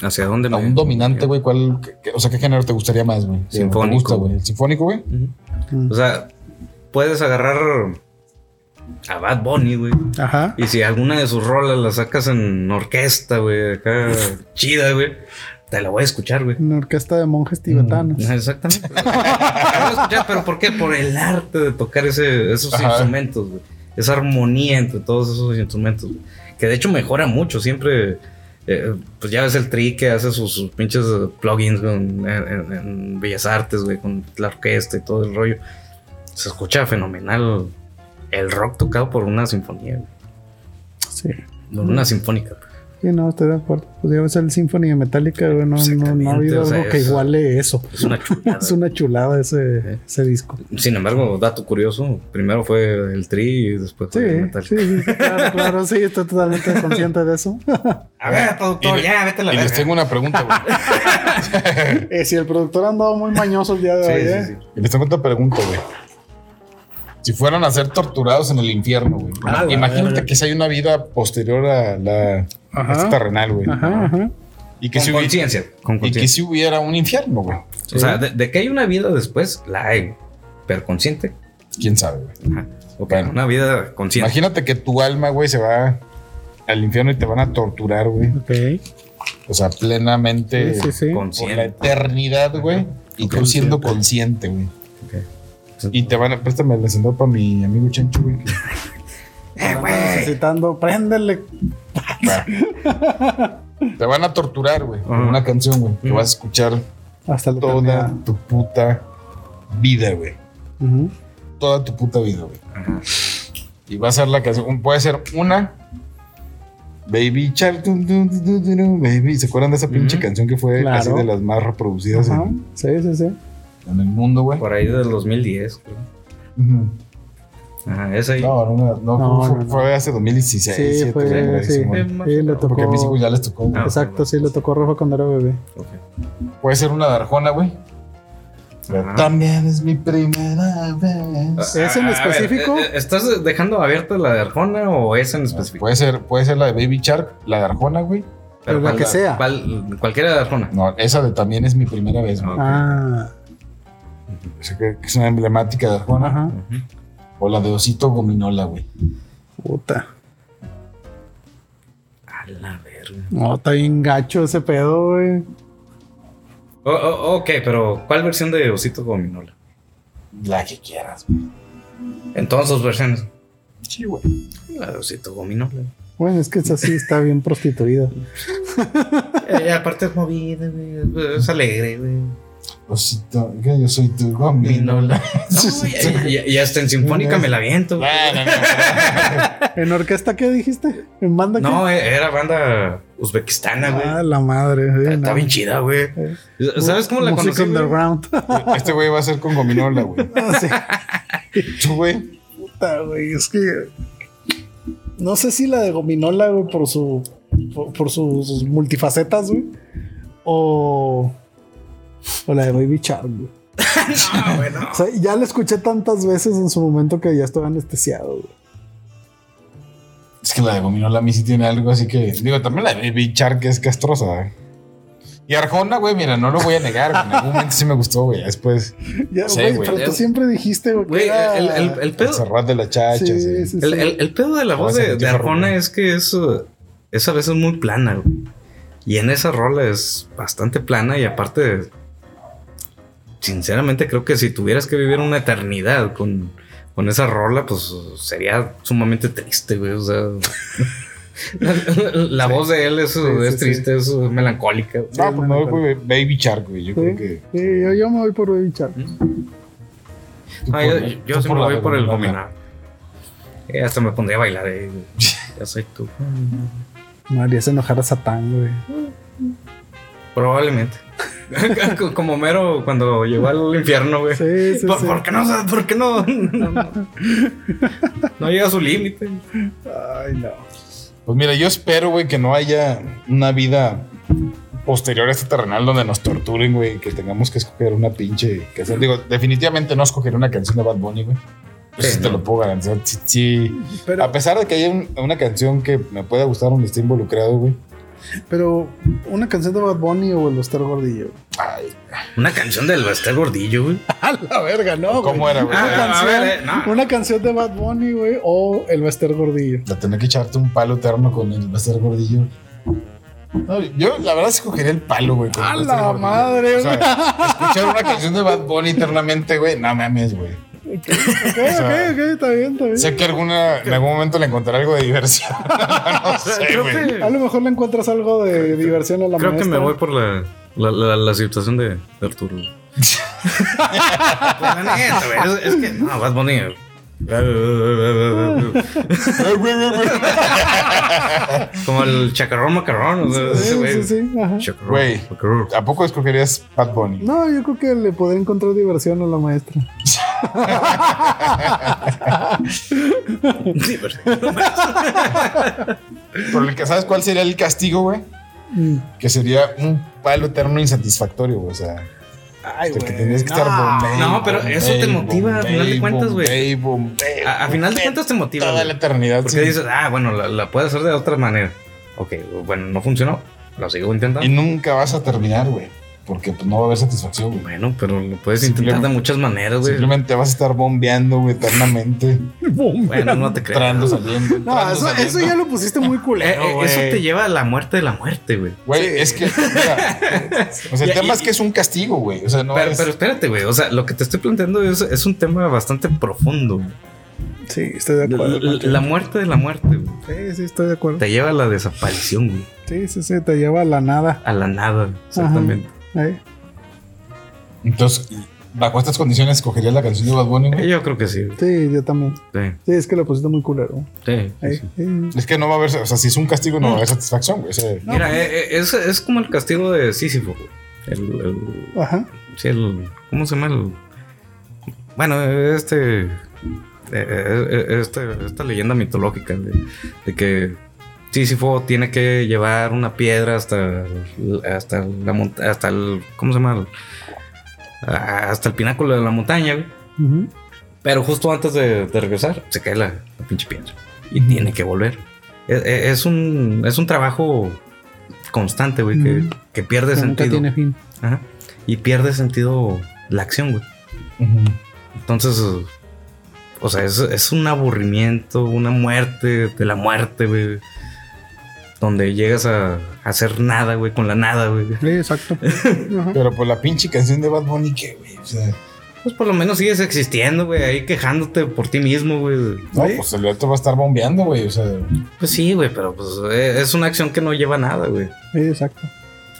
¿Hacia dónde a me- un dominante, güey, ¿cuál, qué- qué- o sea, qué género te gustaría más, güey? ¿Te Sinfónico. gusta, güey? ¿El sinfónico, güey? Ujú. O sea, puedes agarrar a Bad Bunny, güey. Ajá. Y si alguna de sus rolas la sacas en orquesta, güey, acá chida, güey, te la voy a escuchar, güey. Una orquesta de monjes tibetanos. Exactamente. La voy a escuchar, pero ¿por qué? Por el arte de tocar ese, esos Ajá. instrumentos, güey. Esa armonía entre todos esos instrumentos, güey. Que de hecho mejora mucho. Siempre, eh, pues ya ves el tri que hace sus, sus pinches plugins güey, en, en- en Bellas Artes, güey, con la orquesta y todo el rollo. Se escucha fenomenal el rock tocado por una sinfonía, güey. Sí. Por una sinfónica. güey. Sí, no, estoy de acuerdo. Pues ya ves el Symphony de Metallica, güey. No, no, no ha habido o sea, algo que es- iguale eso. Es una chulada. Es una chulada ese, ese disco. Sin embargo, dato curioso, primero fue el tri y después Sí, fue el metal. sí, sí, claro, claro, sí, estoy totalmente consciente de eso. A ver, productor, Y ya, vete a la Y les tengo una pregunta, güey. Eh, si el productor ha andado muy mañoso el día de Sí, hoy, sí, ¿eh? sí. Y les tengo otra pregunta, güey. Si fueran a ser torturados en el infierno, güey. Ah, Imagínate que si hay una vida posterior a la Ajá. a esta terrenal, güey. Ajá, ajá. Y que, Con si hubi- conciencia. Con y que si hubiera un infierno, güey. O sea, de, de que hay una vida después, la hay. Pero consciente. ¿Quién sabe, güey? Ajá. Ok, Bueno. una vida consciente. Imagínate que tu alma, güey, se va al infierno y te van a torturar, güey. Ok. O sea, plenamente Sí, sí, sí. por la eternidad, güey. Y tú siendo consciente, güey. Ok. Y te van a... Préstame el encendedor para mi amigo Chencho, güey. Eh, güey. Necesitando, préndele. Te van a torturar, güey. Con una canción, güey. Que vas a escuchar Hasta la toda eternidad. tu puta vida, güey. Ujú. Toda tu puta vida, güey. Y va a ser la canción. Puede ser una Baby Shark, dun, dun, dun, dun, dun, dun, baby. ¿Se acuerdan de esa pinche Ujú. canción que fue Claro. casi de las más reproducidas Ajá. en, Sí, sí, sí. en el mundo, güey? Por ahí del 2010, creo. Ujú. Ajá, esa ahí. No, no, no, no, No, fue, no, no. fue hace 2016. Sí, 17, fue, sí. Sí, le tocó. Porque a mis hijos ya les tocó. Ah, Exacto, sí, le tocó Rafa cuando era bebé. Puede ser una de Arjona, güey. Ajá. También es mi primera vez. ¿Es en A ver, específico? eh, eh, ¿Estás dejando abierta la de Arjona o es en específico? Puede ser, puede ser la de Baby Shark, la de Arjona, güey. Pero la ¿cuál- que sea. cualquiera de Arjona. No, esa de también es mi primera vez, güey. Ah, O sea, que que es una emblemática de Arjona. ajá. O la de Osito Gominola, güey. Puta. A la verga. No, está bien gacho ese pedo, güey. Oh, oh, ok, pero ¿cuál versión de Osito Gominola? La que quieras, güey. En todas sus versiones. Sí, güey. La de Osito Gominola. Bueno, es que esa sí está bien prostituida. Eh, aparte es movida, güey. Es alegre, güey. Osito, que yo soy tu gominola. No, y, y- y hasta en Sinfónica me la viento. güey. Bueno, no, ¿En orquesta qué dijiste? ¿En banda qué? No, eh, era banda uzbekistana, güey. Ah, la madre. sí, Está no. bien chida, güey. Eh. ¿Sabes cómo la Música conocí? underground. pero Este güey va a ser con gominola, güey. Ah, sí. Tú, güey. Puta, güey. Es que. No sé si la de Gominola, güey, por su. Por, por sus multifacetas, güey. O. O la de Baby Shark, güey. No, güey, no. O sea, ya la escuché tantas veces en su momento que ya estoy anestesiado, güey. Es que la de gominola a mí sí tiene algo así que. Digo, también la de Baby Shark es castrosa, güey. Y Arjona, güey, mira, no lo voy a negar, güey. En algún momento sí me gustó, güey. Después, Ya, Sí, güey, güey. pero tú siempre dijiste, güey, que Güey, era- el, el, el el pedo. Serrat de la chacha, Sí, sí. sí, El, sí. el- el pedo de la voz de, Arjona es que es, es a veces muy plana, güey. Y en esa rola es bastante plana y aparte, sinceramente creo que si tuvieras que vivir una eternidad con, con esa rola, pues sería sumamente triste, güey. O sea, la, la voz de él es, Sí, es sí, triste, es melancólica. No, pues me voy por Baby Shark, güey. Yo creo que. sí, yo, yo me voy por Baby Shark. Ah, por yo sí me voy por el gominado. Eh, hasta me pondría a bailar. eh, güey. ya soy tú. Me harías enojar a Satán, güey. Probablemente. Como Mero cuando llegó al infierno, güey. Sí, sí, ¿Por, sí. por qué no? ¿Por qué no? No, no. No llega a su límite. Ay, no. Pues mira, yo espero, güey, que no haya una vida posterior a este terrenal donde nos torturen, güey, que tengamos que escoger una pinche canción. Digo, definitivamente no escogeré una canción de Bad Bunny, güey. Eso Sí, sí te no. lo puedo garantizar. Sí, sí. Pero, A pesar de que haya un- una canción que me pueda gustar donde esté involucrado, güey. Pero una canción de Bad Bunny o el Buster Gordillo. Ay, Una canción del Bester Gordillo, güey. A la verga, no. ¿Cómo güey. era, güey? Una, Ah, a canción, ver, eh, no. una canción de Bad Bunny, güey, o el Buster Gordillo. La tener que echarte un palo eterno con el Buster Gordillo. No, yo la verdad escogería el palo, güey. ¡A Buster la madre, O sea, escuchar una canción de Bad Bunny eternamente, güey. No mames, güey. Ok, ok, ok, está bien, está bien. Sé que alguna, en algún momento le encontraré algo de diversión. no sé, Creo que, A lo mejor le encuentras algo de diversión a la creo que me voy por la, la, la, la situación de, de Arturo. Pues. Es, es que, no, Bad Bunny. Como el chacarrón macarrón. O sea, ese Sí, sí, sí. Chacarrón, macarrón. ¿A poco escogerías Bad Bunny? No, yo creo que le podría encontrar diversión a la maestra. Sí, pero- Por el que sabes cuál sería el castigo, güey. Mm. Que sería un palo eterno insatisfactorio, güey. O sea, Ay, que güey. tendrías que no. estar bombay, No, pero eso te bombay, motiva, a final de bombay, cuentas, güey. bombay, bombay, A, a final de bombay, cuentas te motiva. Toda güey. la eternidad. Porque sí. dices, ah, bueno, la, la puedes hacer de otra manera. Ok, bueno, no funcionó. Lo sigo intentando. Y nunca vas a terminar, güey. Porque pues, no va a haber satisfacción, güey. Bueno, pero lo puedes intentar de muchas maneras, güey. Simplemente vas a estar bombeando, güey, eternamente. Bueno, no te creas. entrando, saliendo. No, eso, saliendo. eso ya lo pusiste muy Eh, culero, eh, güey. eso te lleva a la muerte de la muerte, güey. Güey, Sí. es que, mira, o sea, el tema y- es que es un castigo, güey. O sea, no pero, es. pero espérate, güey. O sea, lo que te estoy planteando es, es un tema bastante profundo. Sí, estoy de acuerdo. la muerte de la muerte, güey. Sí, sí, estoy de acuerdo. Te lleva a la desaparición, güey. Sí, sí, sí, te lleva a la nada. A la nada, exactamente. Entonces, bajo estas condiciones, ¿escogerías la canción de Bad Bunny? güey? Yo creo que sí. Sí, yo también. Sí, Sí, es que lo pusiste muy culero. sí, sí, Ahí, sí. eh, Es que no va a haber, o sea, si es un castigo, no va a haber satisfacción, güey. O sea, Mira, eh, eh, es, es como el castigo de Sísifo. güey. El, el- Ajá. sí, el- ¿Cómo se llama? El, bueno, este. eh, eh, este- esta leyenda mitológica de, de que Sísifo tiene que llevar una piedra hasta, hasta la montaña. Hasta el. ¿Cómo se llama? Hasta el pináculo de la montaña, güey. Pero justo antes de, de regresar, se cae la, la pinche piedra. Y tiene que volver. Es, es un, es un trabajo constante, güey, que, que pierde Que nunca sentido. tiene fin. Ajá. Y pierde sentido la acción, güey. Entonces, o sea, es, es un aburrimiento, una muerte de la muerte, güey. Donde llegas a, hacer nada, güey, con la nada, güey. Sí, exacto. Pero por la pinche canción de Bad Bunny, ¿qué, güey? O sea, Pues por lo menos sigues existiendo, güey, ahí quejándote por ti mismo, güey. no, Sí. pues el otro va a estar bombeando, güey. O sea, Pues sí, güey, pero pues eh, es una acción que no lleva a nada, güey. Sí, exacto.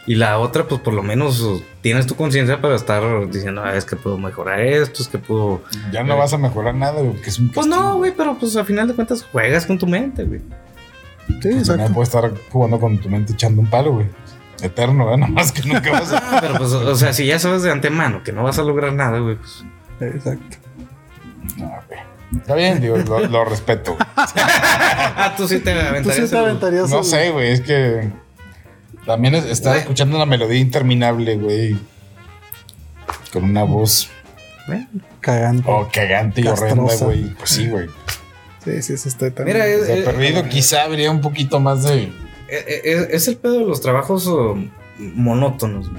Y la otra, pues por lo menos tienes tu conciencia para estar diciendo, ah, es que puedo mejorar esto, es que puedo. ya no vas a mejorar nada, güey, porque es un Pues castigo. no, güey, pero pues a final de cuentas juegas con tu mente, güey. Sí, Pues exacto. también puedes estar jugando con tu mente echando un palo, güey. Eterno. Nada más que nunca vas a. Ah, pero pues, o sea, si ya sabes de antemano que no vas a lograr nada, güey, pues. Exacto. No, güey. Está bien, digo, lo, lo respeto. Ah, tú sí te Tú aventarías. sí te el- aventarías No sé, güey, es que. También es- estaba escuchando una melodía interminable, güey. Con una voz Bueno, cagante. oh, cagante y horrenda, güey. Pues sí, güey. Sí, sí, sí, estoy también. Mira, es, eh, perdido, quizá habría un poquito más de. eh, eh, es, es el pedo de los trabajos uh, monótonos.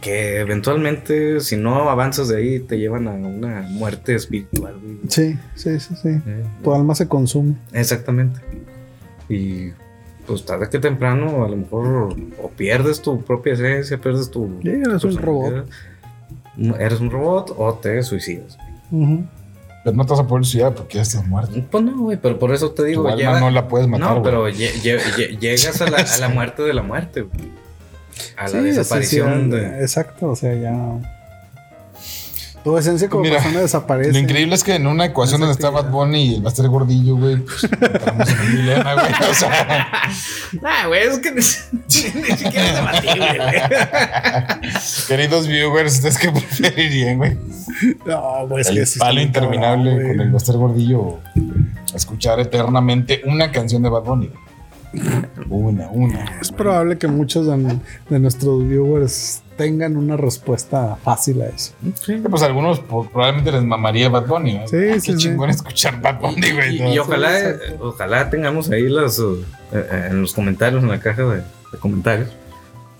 Que eventualmente, si no avanzas de ahí, te llevan a una muerte espiritual, güey. Sí, sí, sí, sí. Eh, Tu alma se consume. Exactamente. Y pues tarde que temprano, a lo mejor o pierdes tu propia esencia, pierdes tu. Sí, eres un personalidad. Eres un robot o te suicidas. Ujú. Pero no te vas a poder suicidar porque ya estás muerto. Pues no, güey, pero por eso te digo, Tu alma lleva- no la puedes matar, No, pero lle- lle- lle- llegas a la, a la muerte de la muerte, güey. A la Sí, desaparición sí, sí, de. Exacto, o sea, ya. Tu esencia como Mira, persona desaparece. Lo increíble es que en una ecuación donde está Bad Bunny y el Master Gordillo, güey, pues entramos en un dilema, güey. O sea, Ah, güey, es que ni, ni siquiera es debatible, güey. queridos viewers, ¿ustedes qué preferirían, güey? No, pues el que sí palo interminable cabrón, con güey. el Master Gordillo o escuchar eternamente una canción de Bad Bunny. Una, una. Es probable que muchos de, de nuestros viewers tengan una respuesta fácil a eso. Sí. Pues a algunos po- probablemente les mamaría Bad Bunny. ¿no? Sí, sí, Qué sí. chingón escuchar Bad Bunny, güey. Y, ojalá, ojalá tengamos ahí las eh, eh, en los comentarios, en la caja de, de comentarios,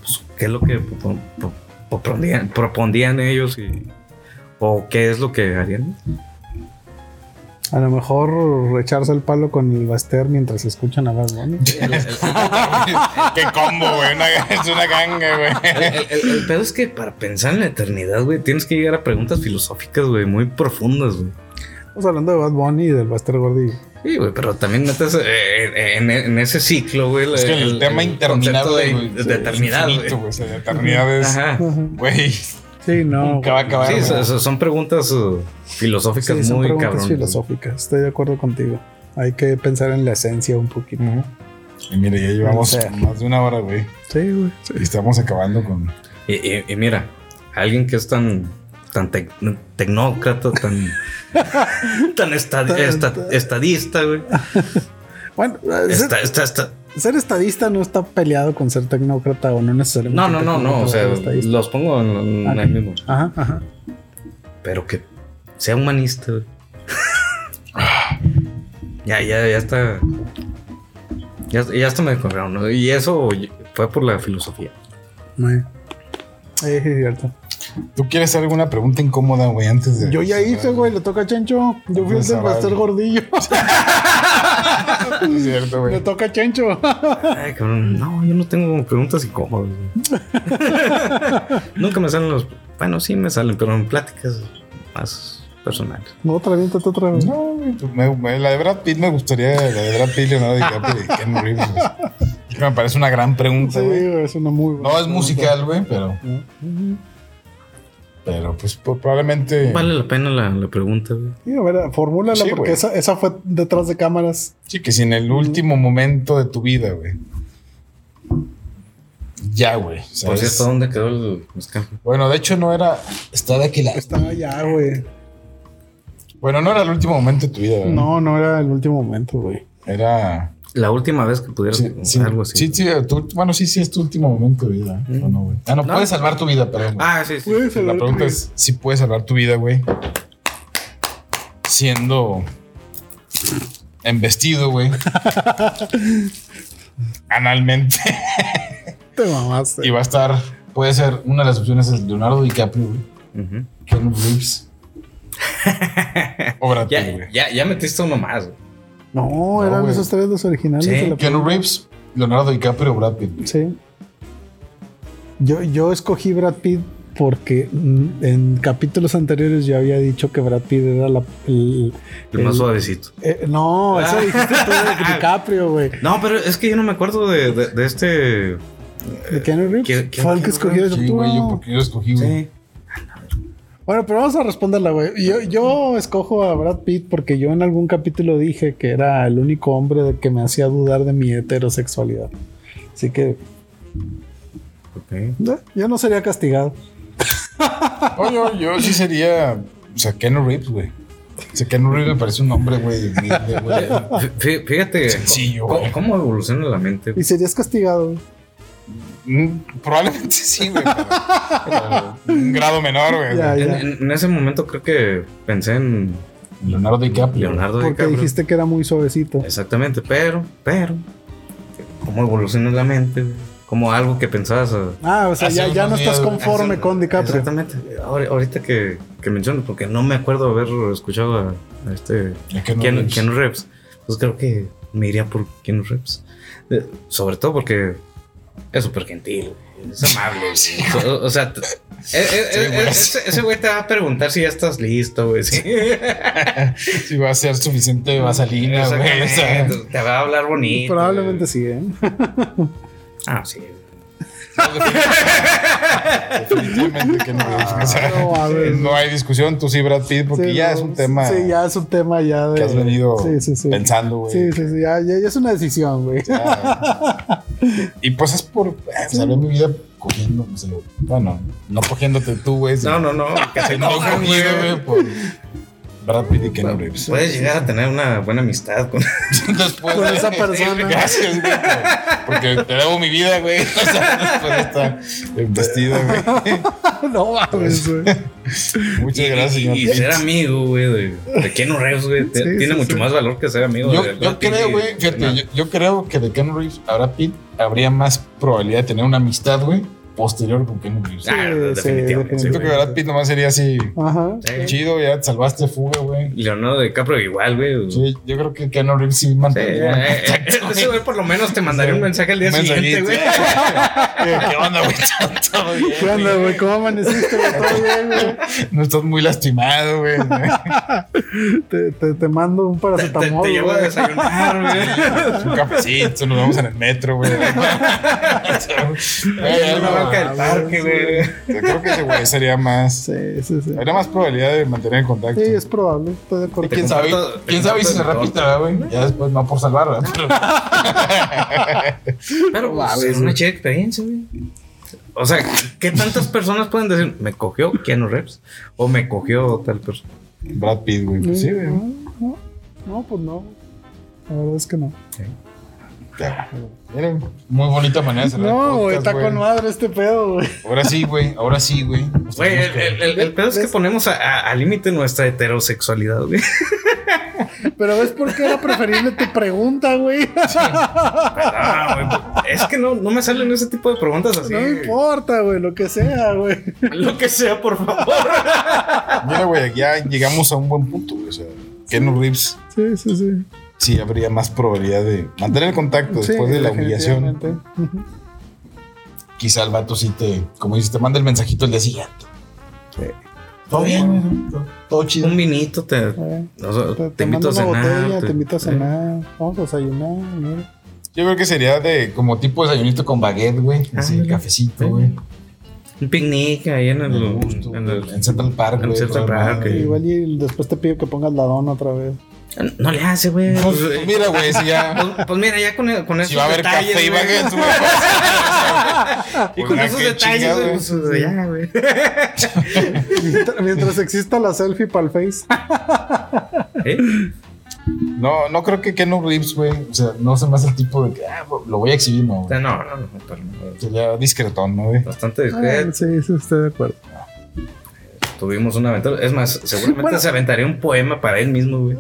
pues, qué es lo que propo- pro- propondían, propondían ellos y, o qué es lo que harían. A lo mejor echarse el palo con el Baster mientras escuchan a Bad Bunny. El, el- Qué combo, güey. una- es una ganga, güey. el- el- el pedo es que para pensar en la eternidad, güey, tienes que llegar a preguntas filosóficas, güey, muy profundas, güey. Estamos hablando de Bad Bunny y del Baster Gordillo. Sí, güey, pero también metes eh, en, en ese ciclo, güey. Es que el, tema concepto interminable, de, güey, de eternidad, es infinito, güey. O sea, la eternidad es, Ajá. güey, Sí, no. nunca va a acabar. Sí, son preguntas uh, filosóficas Sí, son muy preguntas filosóficas. Estoy de acuerdo contigo. Hay que pensar en la esencia un poquito. Ujú. Y mire, ya llevamos O sea. más de una hora, güey. Sí, güey. sí. Y estamos acabando con. Y, y- y mira, alguien que es tan, tan tec- tecnócrata, tan, tan esta- Tan- esta- estadista, güey. Bueno, ser, Esta- esta- esta- ser estadista no está peleado con ser tecnócrata o no necesariamente. No, no, no, no. O sea, los pongo en, en Ah. el mismo. Ajá, ajá. Pero que sea humanista, güey. ya, ya, ya está. Ya, ya está me corrieron, ¿no? Y eso fue por la filosofía. Eh, Sí, sí, es cierto. ¿Tú quieres hacer alguna pregunta incómoda, güey, antes de. Yo ya hice, güey, le toca a Chencho. Yo fui el del Baster Gordillo. Es cierto, le güey. toca a Chencho. Ay, cabrón. No, yo no tengo preguntas incómodas. Nunca me salen los. Bueno, sí me salen, pero en pláticas más personales. No, otra vez, otra vez. No, me- me- la de Brad Pitt me gustaría, la de Brad Pitt, Leonardo DiCaprio y Ken Reeves. me parece una gran pregunta, güey. es una muy buena No es musical, güey, pero. Pero pues probablemente. Vale la pena la, la pregunta, güey. Sí, a ver, formúlala Sí, porque esa, esa fue detrás de cámaras. Sí, que si en el último momento de tu vida, güey. Ya, güey. Por cierto, ¿dónde quedó el mezcal? Bueno, de hecho no era. Está de aquel lado. Estaba allá, güey. Bueno, no era el último momento de tu vida, güey. No, no era el último momento, güey. Era. La última vez que pudieras Sí, sí, algo así. sí, sí, tu- bueno, sí, sí, es tu último momento de vida. ¿o no, güey? Ah, no, No. puedes salvar tu vida, perdón. güey. Ah, sí, sí. Puedes La pregunta es si puedes salvar tu vida, güey. Siendo embestido, güey. Analmente. Te mamaste. y va a estar. Puede ser una de las opciones es Leonardo DiCaprio, güey. Ujú. Keanu Reeves. o Brad Pitt, Ya, güey. ya, ya metiste uno más, güey. No, eran esos tres los originales. Sí, de la Keanu. Reeves, Leonardo DiCaprio o Brad Pitt. Sí. Yo, yo escogí Brad Pitt porque mm, en capítulos anteriores yo había dicho que Brad Pitt era la, el, El más suavecito. eh, no, eso dijiste tú de DiCaprio, güey. No, pero es que yo no me acuerdo de, de, de este. ¿De Keanu Reeves? ¿Quién- quién- Fue el que escogió Sí, güey, yo porque yo escogí, güey. Sí. Bueno, pero vamos a responderla, güey. Yo, yo escojo a Brad Pitt porque yo en algún capítulo dije que era el único hombre de que me hacía dudar de mi heterosexualidad. Así que Ok. eh, yo no sería castigado. No, yo, yo sí sería. O sea, Keanu Reeves, güey. O sea, Keanu Reeves me parece un hombre, güey. Fíjate Sencillo, cómo, evoluciona la mente. Y serías castigado. güey. Mm, Probablemente sí, güey. Un grado menor, güey. Ya, En, ya. en- en ese momento creo que pensé en Leonardo DiCaprio. Leonardo Porque DiCaprio. dijiste que era muy suavecito. Exactamente, pero, pero, ¿cómo evoluciona la mente? güey? Como algo que pensabas. ah, Ah, o sea, ya, ya no estás conforme con DiCaprio. Exactamente. Ahora- ahorita que, que menciono, porque no me acuerdo haber escuchado a, a este A Keanu Reeves. Pues creo que me iría por Keanu Reeves. Eh, sobre todo porque es súper gentil, es amable. O, o sea, Sí, eh, güey. ese ese güey te va a preguntar si ya estás listo, güey. sí. Si va a ser suficiente vaselina, güey. o sea, Te va a hablar bonito. Probablemente sí, ¿eh? Ah, sí. Definitivamente Keanu Reeves. o sea, No, a ver. no hay discusión, tú sí, Brad Pitt, porque Sí, ya no, es un tema Sí, ya es un tema ya de. que has venido Sí, sí, sí. pensando, güey. Sí, sí, sí. Ya, ya- ya es una decisión, güey. Ah. y pues es por. Eh, salvé mi vida cogiendo. bueno, no cogiéndote tú, güey. No, no, no. Que se No enojan, güey. Brad Pitt y Keanu Reeves. Puedes llegar a tener una buena amistad con. Después Con de- esa persona. Gracias, güey. por- Porque te debo mi vida, güey. O sea, después de esta vestida, güey. no mames, güey. Muchas gracias, señor. Y, ser amigo, güey, de, de Keanu Reeves, güey, Sí, tiene sí, mucho sí. más valor que ser amigo Yo, de creo, güey, fíjate, yo, yo creo que de Keanu Reeves a Brad Pitt habría más probabilidad de tener una amistad, güey, posterior con Keanu Reeves. Ah, Sí, definitivamente. sí, Siento que. Brad Pitt nomás sería así Ajá. Sí. chido, ya te salvaste fuga, güey. Leonardo DiCaprio igual, güey. Sí, yo creo que Keanu Reeves sí mantendría eh, eh, contacto, ese güey por lo menos te mandaría un mensaje al día siguiente, güey. ¿Qué onda, güey? ¿Todo bien, ¿Qué onda, güey? ¿Cómo amaneciste, güey? ¿Todo bien, güey? No estás muy lastimado, güey. Te, te, te mando un Te, te- paracetamol. te llevo a desayunar, güey. Un cafecito, nos vamos en el metro, güey. En una banca del parque, güey. Yo creo que ese güey sería más. Sí, sí, sí. Habría más probabilidad de mantener el contacto. Sí, es probable. Estoy de acuerdo. quién sabe, quién sabe si se repite, ¿verdad, güey? Ya después no por salvar, ¿verdad? Pero- Pero pues, es una chida experiencia, güey. O sea, ¿qué tantas personas pueden decir, me cogió Keanu Reeves? O me cogió tal persona. Brad Pitt, güey. Pues sí, güey. No, pues no. La verdad es que no. Ya. Miren, muy bonita manera de cerrar No, güey, está con madre este pedo, güey. Ahora sí, güey. Ahora sí, güey. Nos Güey, el, el, el- el pedo es que ponemos a- a- al límite nuestra heterosexualidad, güey. Pero ves por qué era preferible tu pregunta, güey. Ah, güey, es que no, no me salen ese tipo de preguntas así. No importa, güey, lo que sea, güey. Lo que sea, por favor. Mira, güey, ya llegamos a un buen punto, güey. O sea, Keanu Reeves Sí, sí, sí. Sí habría más probabilidad de mantener el contacto Sí, después de la humillación. Quizá el vato sí te, como dices, te manda el mensajito el día siguiente. Sí. Todo bien. Todo, todo chido. Un vinito te, Eh, o sea, Te, te, te invito a una cenar. botella, te invito a eh, cenar. Vamos a desayunar. mira. Yo creo que sería de como tipo desayunito con baguette, güey. Así, cafecito, Sí. güey. Un picnic ahí en el. Gusto, en el- en Central Park, en güey, Central Park, y- Igual y después te pido que pongas la dona otra vez. No le hace, güey. Pues, Pues, mira, güey, si ya. pues- pues mira, ya con, con esos Si va a haber detalles, café y güey. baguettes, güey. Y Pues, con ya esos detalles, pues, ya, güey. Mientras, mientras exista la selfie para el Face. ¿Eh? No, no creo que Kenu Reeves, güey. O sea, no se me hace el tipo de que ah, lo voy a exhibir, no. Sea, No, no, no, pero no, Sería discretón, ¿no, güey? Bastante Ah, discreto. sí, sí, estoy de acuerdo. Tuvimos una aventura. Es más, seguramente Bueno. se aventaría un poema para él mismo, güey.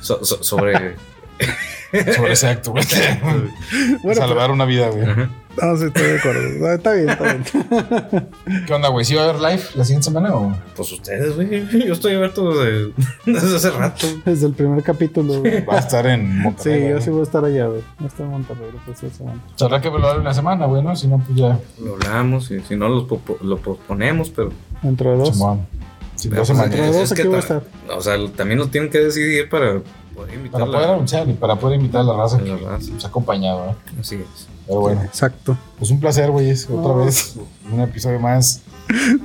So- so- sobre. Sobre exacto, güey. Bueno, Salvar una vida, güey. No, sí, estoy de acuerdo. Está bien, está bien. ¿Qué onda, güey? ¿Sí va a haber live la siguiente semana o...? Pues ustedes, güey. Yo estoy abierto desde, desde hace rato. Desde el primer capítulo, güey. Va a estar en Sí, Monterrey. yo güey. sí voy a estar allá, güey. No estoy en Monterrey, pues sí, sí, bueno. Habrá que verlo una semana, güey, ¿no? Si no, pues ya. Lo hablamos y si no lo, popo- lo posponemos, pero. Dentro de dos. Simón. Sí, pero dos pues, semanas. Entre dos es aquí que voy a ta- estar. O sea, también lo tienen que decidir para poder Para la- poder anunciar y para poder invitar a la raza a que la raza. nos ha acompañado, ¿eh? Así es. Pero bueno, Exacto. pues un placer, güey. Otra vez, un episodio más.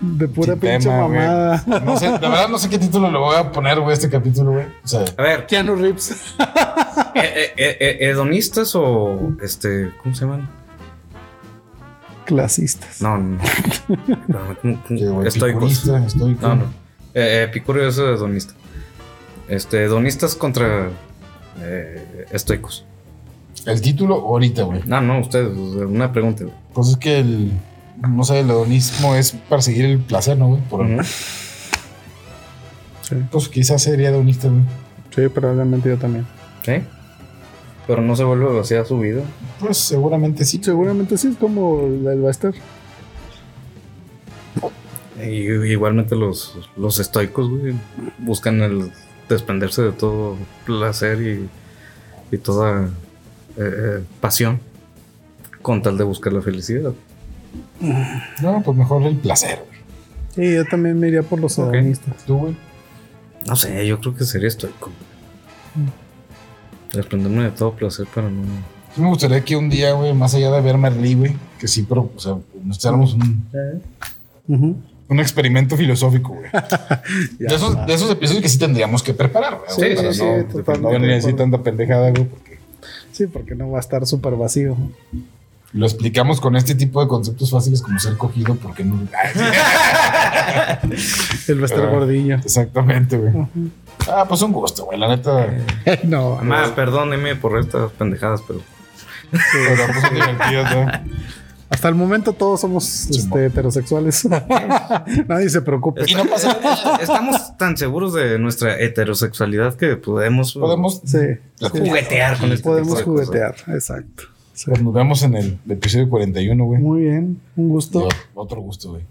De pura Sin pinche tema, mamada. No sé, de verdad no sé qué título le voy a poner, güey, este capítulo, güey. O sea, A ver, Keanu Reeves. eh, eh, eh, eh, ¿hedonistas o este. ¿Cómo se llaman? Clasistas. No, no. no. Que, epicurista, estoico. No, no. Eh, eh, Epicurio es hedonista. Este, hedonistas contra eh, estoicos. El título ahorita, güey. No, no, sea, una pregunta. güey. Pues es que el, no sé, el hedonismo es perseguir el placer, ¿no, güey? Por-. Sí. Pues quizás sería hedonista, güey. Sí, probablemente yo también. Sí. Pero no se vuelve vacía su vida. Pues seguramente sí. Seguramente sí, es como el. Y, igualmente los, los estoicos, güey, buscan el desprenderse de todo placer y, y toda eh, eh, pasión con tal de buscar la felicidad. No, pues mejor el placer, güey. Sí, yo también me iría por los hedonistas. Tú, güey. No sé, yo creo que sería estoico. Desprenderme de todo placer para no... Sí me gustaría que un día, güey, más allá de ver Merlí, güey, que sí, pero, o sea, nos echáramos un, Ujú. Un experimento filosófico, güey. Ya, De esos, va. de esos episodios que sí tendríamos que preparar, güey. Sí, para sí, sí, no, totalmente no así acuerdo. tanta pendejada, güey, porque Sí, porque no va a estar súper vacío. lo explicamos con este tipo de conceptos fáciles como ser cogido, porque no. El Bester Ah. gordillo. Exactamente, güey. Ah, pues un gusto, güey, la neta. no, Mamá, perdóneme por estas pendejadas, pero... Pero pues son divertidas, ¿no? Hasta el momento todos somos este, heterosexuales. Nadie se preocupe. Y no pasa nada. Estamos tan seguros de nuestra heterosexualidad que podemos... Podemos. Sí, platicar. Juguetear con este podemos tipo de cosas. juguetear. Exacto. Sí. Pues nos vemos en el episodio 41, güey. Muy bien, un gusto. Otro gusto, güey.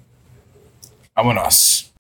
Vámonos.